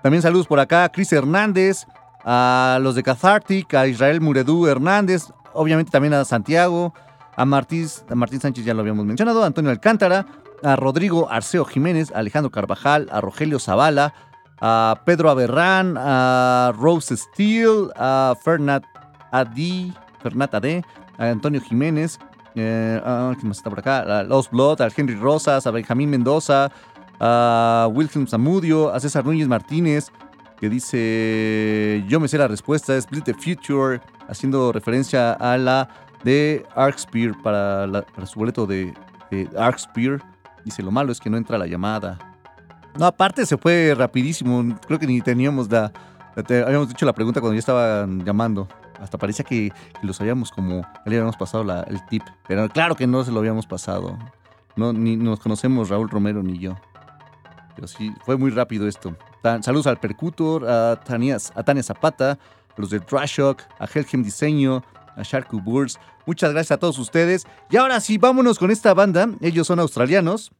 También saludos por acá a Cris Hernández, a los de Cathartic, a Israel Muredú Hernández, obviamente también a Santiago, a Martín, a Martín Sánchez ya lo habíamos mencionado, a Antonio Alcántara, a Rodrigo Arceo Jiménez, a Alejandro Carvajal, a Rogelio Zavala, a Pedro Aberrán, a Rose Steele, a Fernat Adi, Fernat Ade, a Antonio Jiménez, eh, ah, ¿quién más está por acá? A Los Blood, a Henry Rosas, a Benjamín Mendoza, a Wilhelm Zamudio, a César Núñez Martínez, que dice, yo me sé la respuesta, es Split the Future, haciendo referencia a la de Arc Spear para, su boleto de, de Arc Spear. Dice, lo malo es que no entra la llamada. No, aparte se fue rapidísimo, creo que ni teníamos la... habíamos dicho la pregunta cuando ya estaban llamando. Hasta parecía que, que los habíamos como... Le habíamos pasado el tip. Pero claro que no se lo habíamos pasado. No, ni nos conocemos Raúl Romero ni yo. Pero sí, fue muy rápido esto. Saludos al Percutor, a Tania, a Zapata, a los de Drashock, a Helgem Diseño, a Sharku Burst. Muchas gracias a todos ustedes. Y ahora sí, vámonos con esta banda. Ellos son australianos.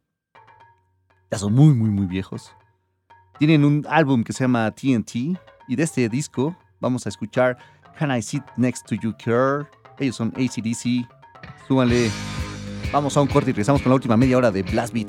Ya son muy, muy, muy viejos. Tienen un álbum que se llama TNT. Y de este disco vamos a escuchar Can I Sit Next to You Care. Ellos son ACDC. Súbanle. Vamos a un corte y regresamos con la última media hora de Blast Beat.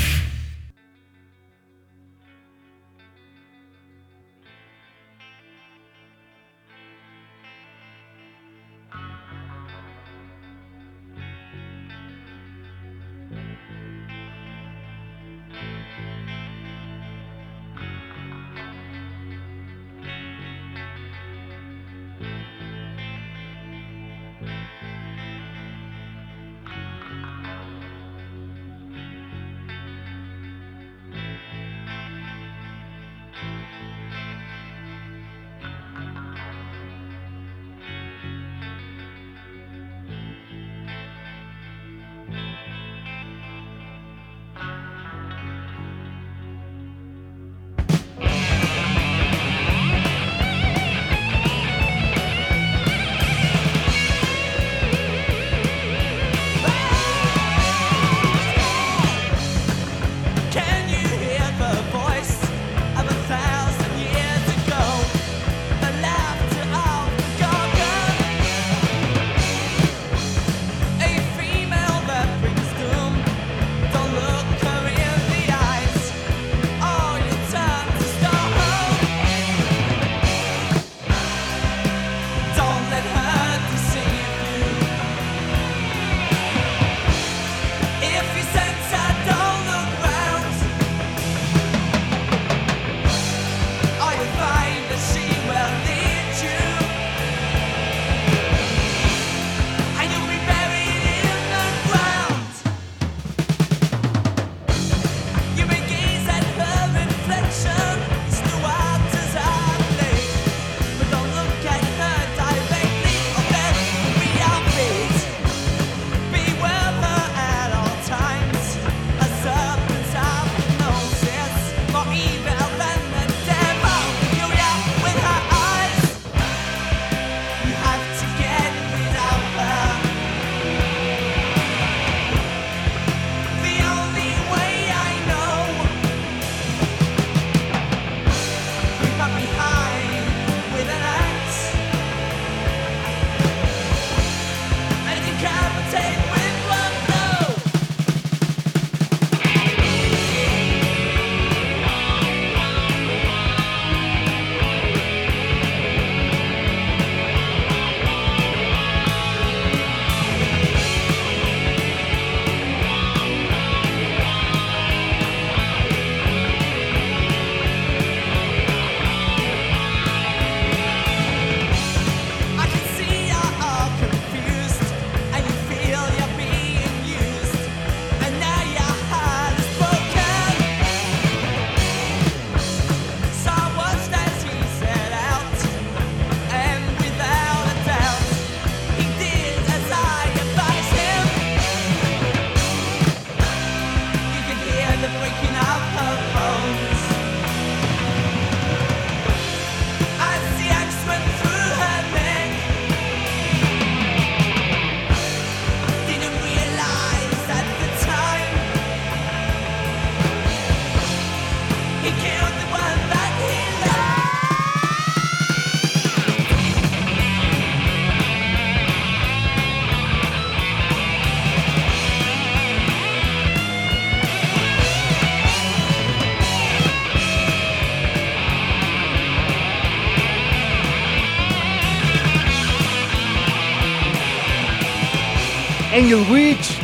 Angel Witch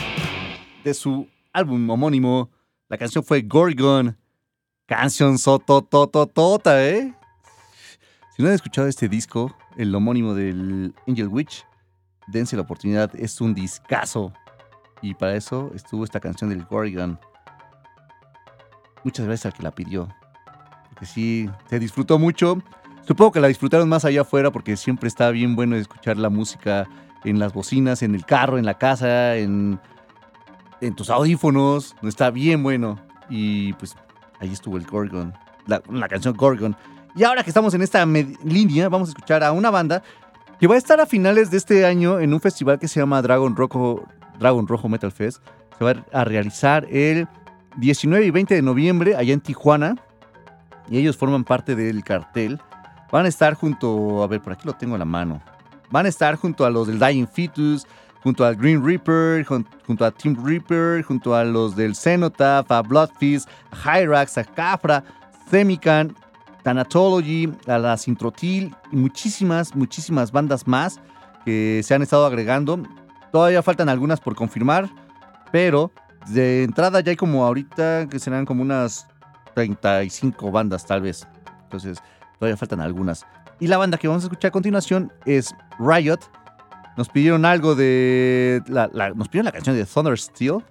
de su álbum homónimo. La canción fue Gorgon. Canción sotototota, ¿eh? Si no han escuchado este disco, el homónimo del Angel Witch, dense la oportunidad, es un discazo. Y para eso estuvo esta canción del Gorgon. Muchas gracias al que la pidió. Porque sí, se disfrutó mucho. Supongo que la disfrutaron más allá afuera porque siempre está bien bueno escuchar la música en las bocinas, en el carro, en la casa, en, tus audífonos. Está bien bueno. Y pues ahí estuvo el Gorgon, la, canción Gorgon. Y ahora que estamos en esta línea, vamos a escuchar a una banda que va a estar a finales de este año en un festival que se llama Dragon Rojo, Dragon Rojo Metal Fest. Se va a realizar el 19 y 20 de noviembre allá en Tijuana. Y ellos forman parte del cartel. Van a estar junto, a ver, por aquí lo tengo a la mano. Van a estar junto a los del Dying Fetus, junto al Green Reaper, jun- junto a Team Reaper, junto a los del Cenotaph, a Bloodfist, a Hyrax, a Cafra, Themican, Thanatology, a la Sintrotil y muchísimas, muchísimas bandas más que se han estado agregando. Todavía faltan algunas por confirmar, pero de entrada ya hay como ahorita que serán como unas 35 bandas tal vez. Entonces todavía faltan algunas. Y la banda que vamos a escuchar a continuación es Riot. Nos pidieron algo de... la- nos pidieron la canción de Thunder Steel,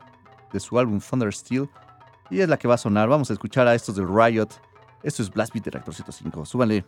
de su álbum Thunder Steel. Y es la que va a sonar. Vamos a escuchar a estos de Riot. Esto es Blast Beat de Reactor 105. Súbanle.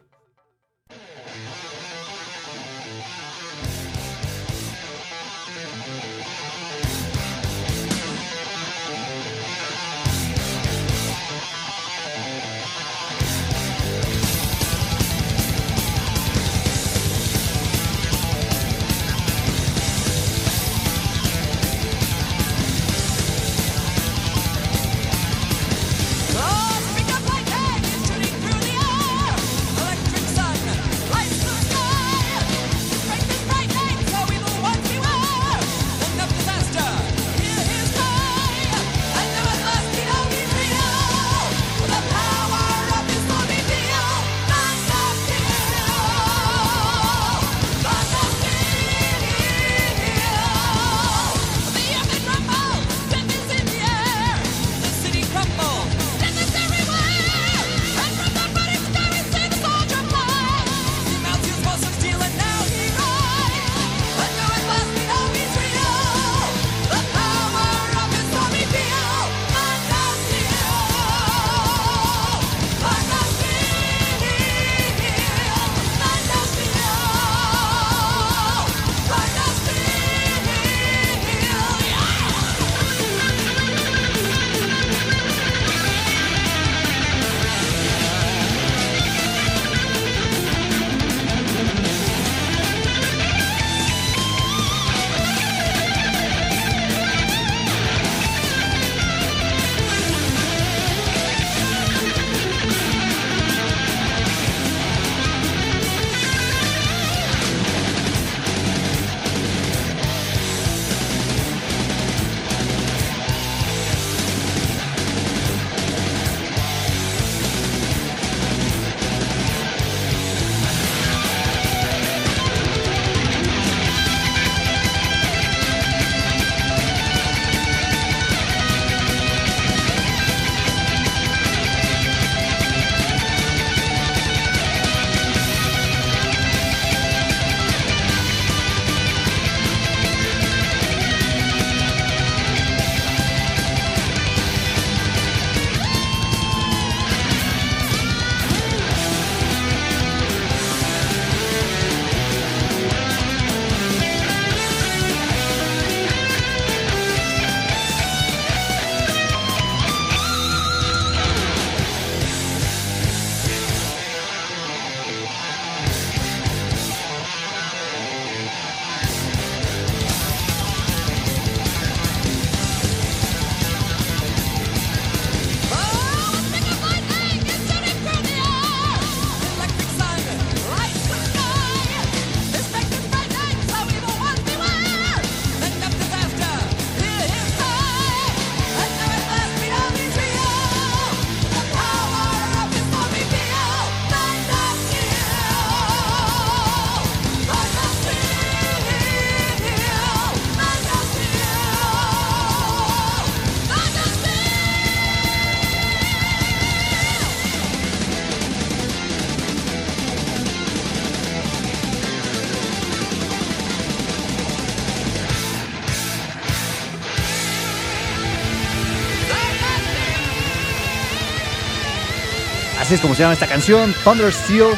Es como se llama esta canción, Thunder Steel.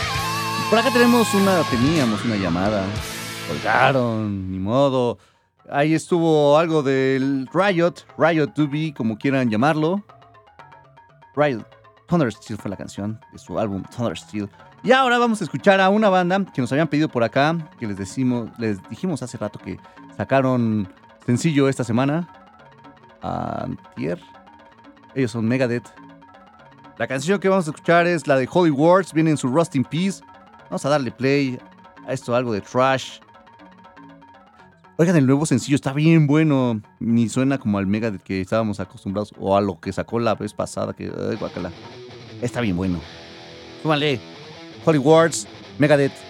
Por acá tenemos una, teníamos una llamada. Colgaron, ni modo. Ahí estuvo algo del Riot, Riot 2B, como quieran llamarlo. Riot, Thunder Steel fue la canción de su álbum Thunder Steel. Y ahora vamos a escuchar a una banda que nos habían pedido por acá, que les decimos, les dijimos hace rato que sacaron sencillo esta semana. Antier. Ellos son Megadeth. La canción que vamos a escuchar es la de Holy Wars, viene en su Rust in Peace. Vamos a darle play a esto, algo de trash. Oigan, el nuevo sencillo está bien bueno. Ni suena como al Megadeth que estábamos acostumbrados o a lo que sacó la vez pasada. Que, ay, guácala. Está bien bueno. Súmale. Holy Wars, Megadeth.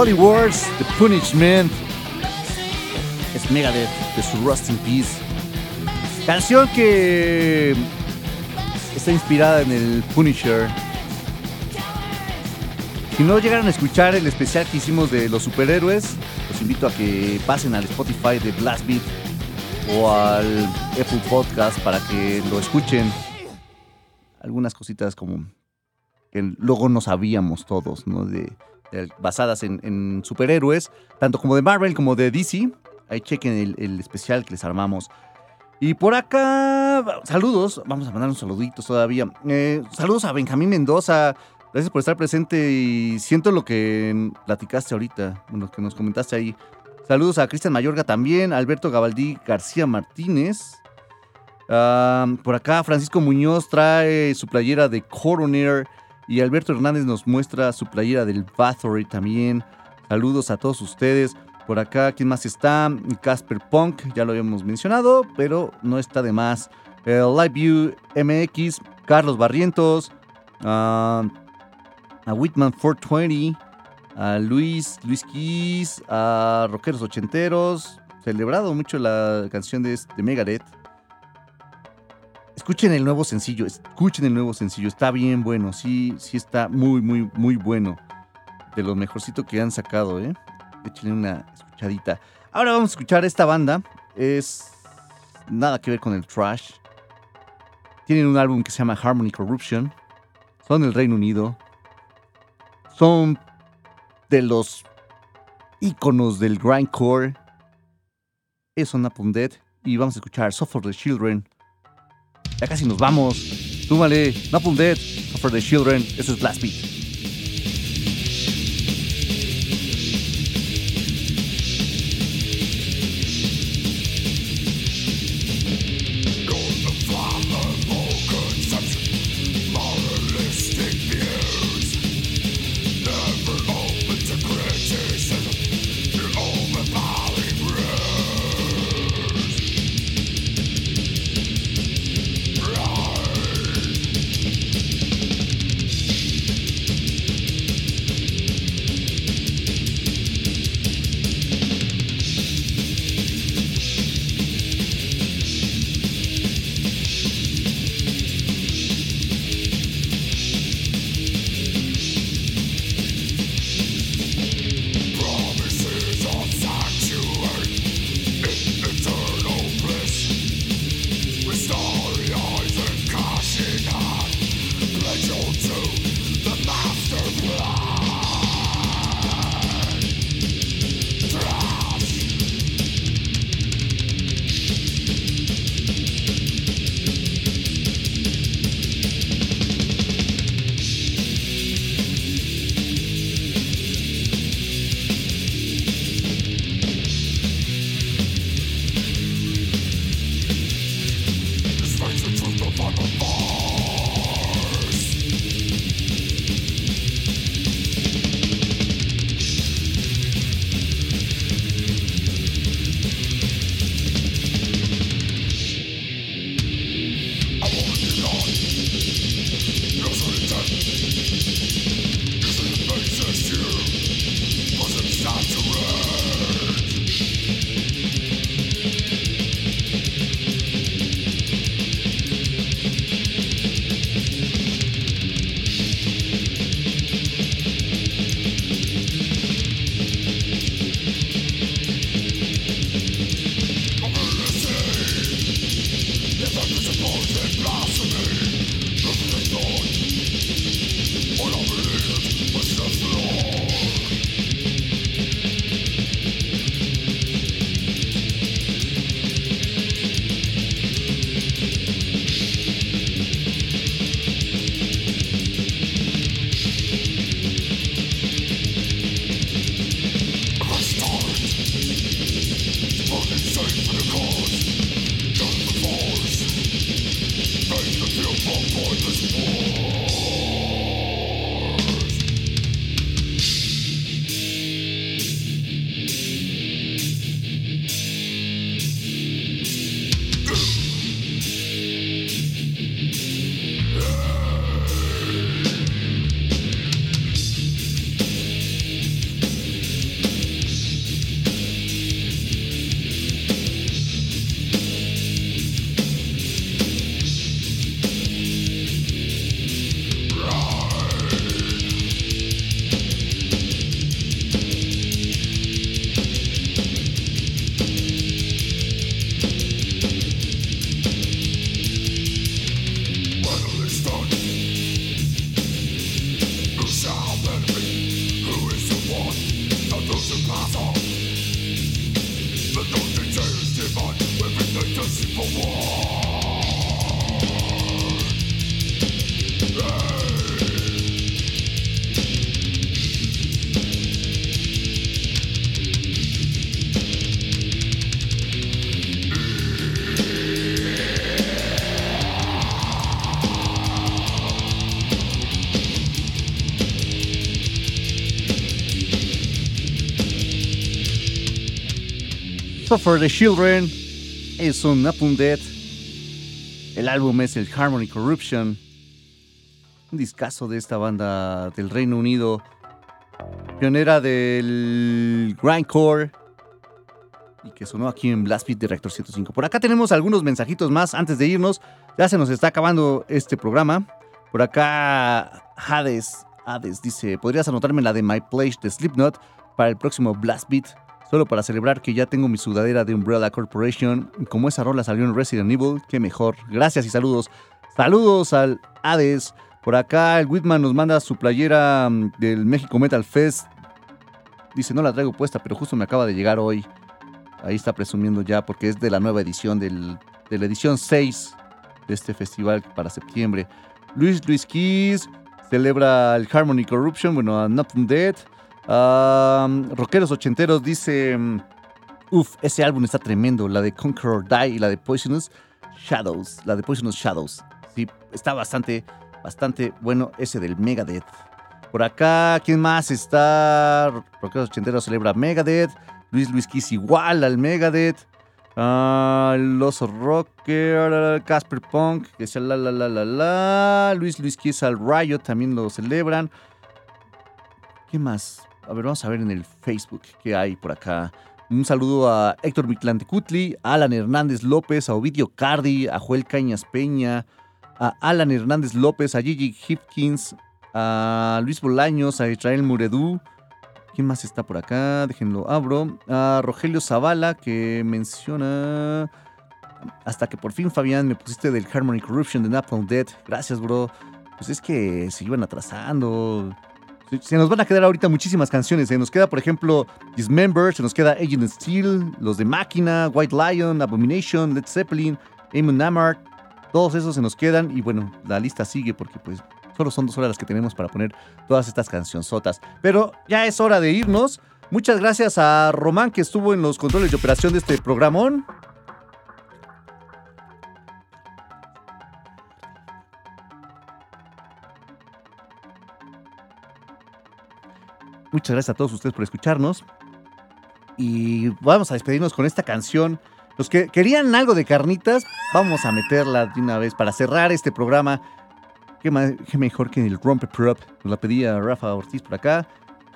Holy Wars, The Punishment. Es Megadeth de su Rust in Peace. Canción que está inspirada en el Punisher. Si no llegaron a escuchar el especial que hicimos de los superhéroes, los invito a que pasen al Spotify de Blast Beat o al Apple Podcast para que lo escuchen. Algunas cositas como que luego no sabíamos todos, ¿no? De- basadas en, superhéroes, tanto como de Marvel como de DC. Ahí chequen el, el especial que les armamos. Y por acá, saludos, vamos a mandar unos saluditos todavía. Eh, saludos a Benjamín Mendoza, gracias por estar presente y siento lo que platicaste ahorita, lo que nos comentaste ahí. Saludos a Cristian Mayorga también, Alberto Gabaldí García Martínez. Ah, por acá, Francisco Muñoz trae su playera de Coroner y Alberto Hernández nos muestra su playera del Bathory también. Saludos a todos ustedes. Por acá, ¿quién más está? Casper Punk, ya lo habíamos mencionado, pero no está de más. Eh, LiveView MX, Carlos Barrientos, ah, a Whitman 420, a Luis, Luis Kiss, a Rockeros Ochenteros. Celebrado mucho la canción de, de Megadeth. Escuchen el nuevo sencillo, escuchen el nuevo sencillo, está bien bueno, sí, sí está muy, muy, muy bueno. De lo mejorcito que han sacado, ¿eh? Échenle una escuchadita. Ahora vamos a escuchar esta banda, es nada que ver con el trash. Tienen un álbum que se llama Harmony Corruption, son del Reino Unido, son de los íconos del grindcore. Es Up Dead y vamos a escuchar Suffer the Children. Ya casi nos vamos. Súmale, Napalm Dead, For the Children. Eso es Blast Beat. For the Children es un Dead. El álbum es el Harmony Corruption. Un discazo de esta banda del Reino Unido. Pionera del grindcore. Y que sonó aquí en Blast Beat de Reactor 105. Por acá tenemos algunos mensajitos más antes de irnos. Ya se nos está acabando este programa. Por acá Hades, Hades dice, ¿podrías anotarme la de My Place de Slipknot para el próximo Blast Beat? Solo para celebrar que ya tengo mi sudadera de Umbrella Corporation. Como esa rola salió en Resident Evil, qué mejor. Gracias y saludos. Saludos al Hades. Por acá el Whitman nos manda su playera mm, del México Metal Fest. Dice, no la traigo puesta, pero justo me acaba de llegar hoy. Ahí está presumiendo ya porque es de la nueva edición, del- de la edición 6 de este festival para septiembre. Luis Luis Keys celebra el Harmony Corruption, bueno, Nothing Dead. Rockeros Ochenteros dice, uff, ese álbum está tremendo, la de Conquer or Die y la de Poisonous Shadows, la de Poisonous Shadows. Sí, está bastante, bastante bueno ese del Megadeth. Por acá, ¿quién más está? Rockeros Ochenteros celebra Megadeth. Luis Luis Keys igual al Megadeth. Ah, los Rocker, Casper Punk, que sea la la la la la. Luis Luis Kiss al Riot también lo celebran. ¿Qué más? A ver, vamos a ver en el Facebook qué hay por acá. Un saludo a Héctor Miclantecutli, a Alan Hernández López, a Ovidio Cardi, a Joel Cañas Peña, a Alan Hernández López, a Gigi Hipkins, a Luis Bolaños, a Israel Muredú. ¿Quién más está por acá? Déjenlo abro. A Rogelio Zavala, que menciona. Hasta que por fin, Fabián, me pusiste del Harmony Corruption de Napalm Dead. Gracias, bro. Pues es que se iban atrasando. Se- nos van a quedar ahorita muchísimas canciones. Se nos queda, por ejemplo, Dismember, se nos queda Agent Steel, los de Máquina, White Lion, Abomination, Led Zeppelin, Amon Amart. Todos esos se nos quedan y bueno, la lista sigue porque pues solo son dos horas las que tenemos para poner todas estas cancionzotas. Pero ya es hora de irnos. Muchas gracias a Román que estuvo en los controles de operación de este programón. Muchas gracias a todos ustedes por escucharnos. Y vamos a despedirnos con esta canción. Los que querían algo de carnitas, vamos a meterla de una vez para cerrar este programa. Qué, qué mejor que el Romper Prop. Nos la pedía Rafa Ortiz por acá.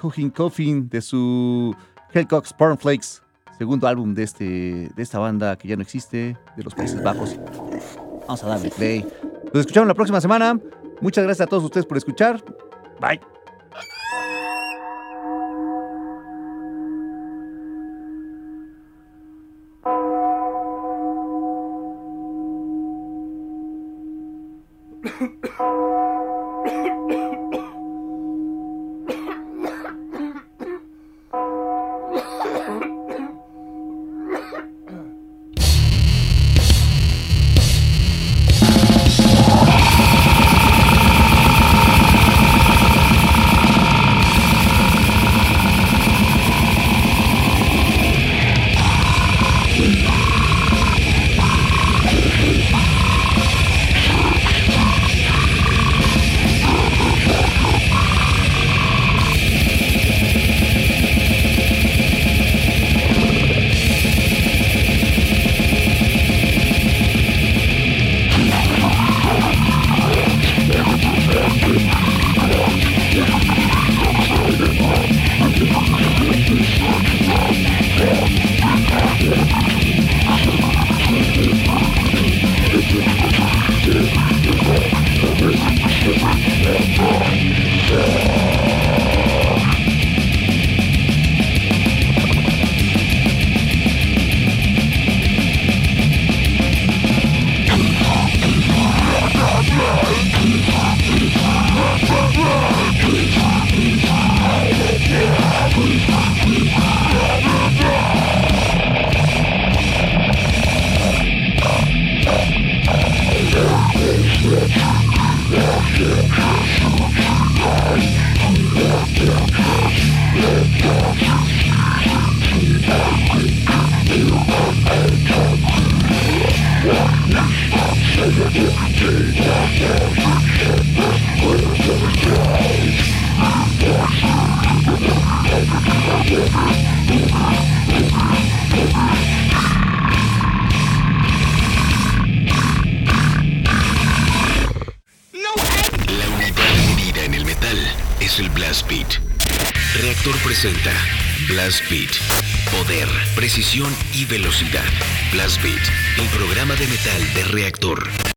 Cooking Coffin de su Hellcox Flakes, segundo álbum de, este, de esta banda que ya no existe, de los Países Bajos. Vamos a darle play. Nos escuchamos la próxima semana. Muchas gracias a todos ustedes por escuchar. Bye.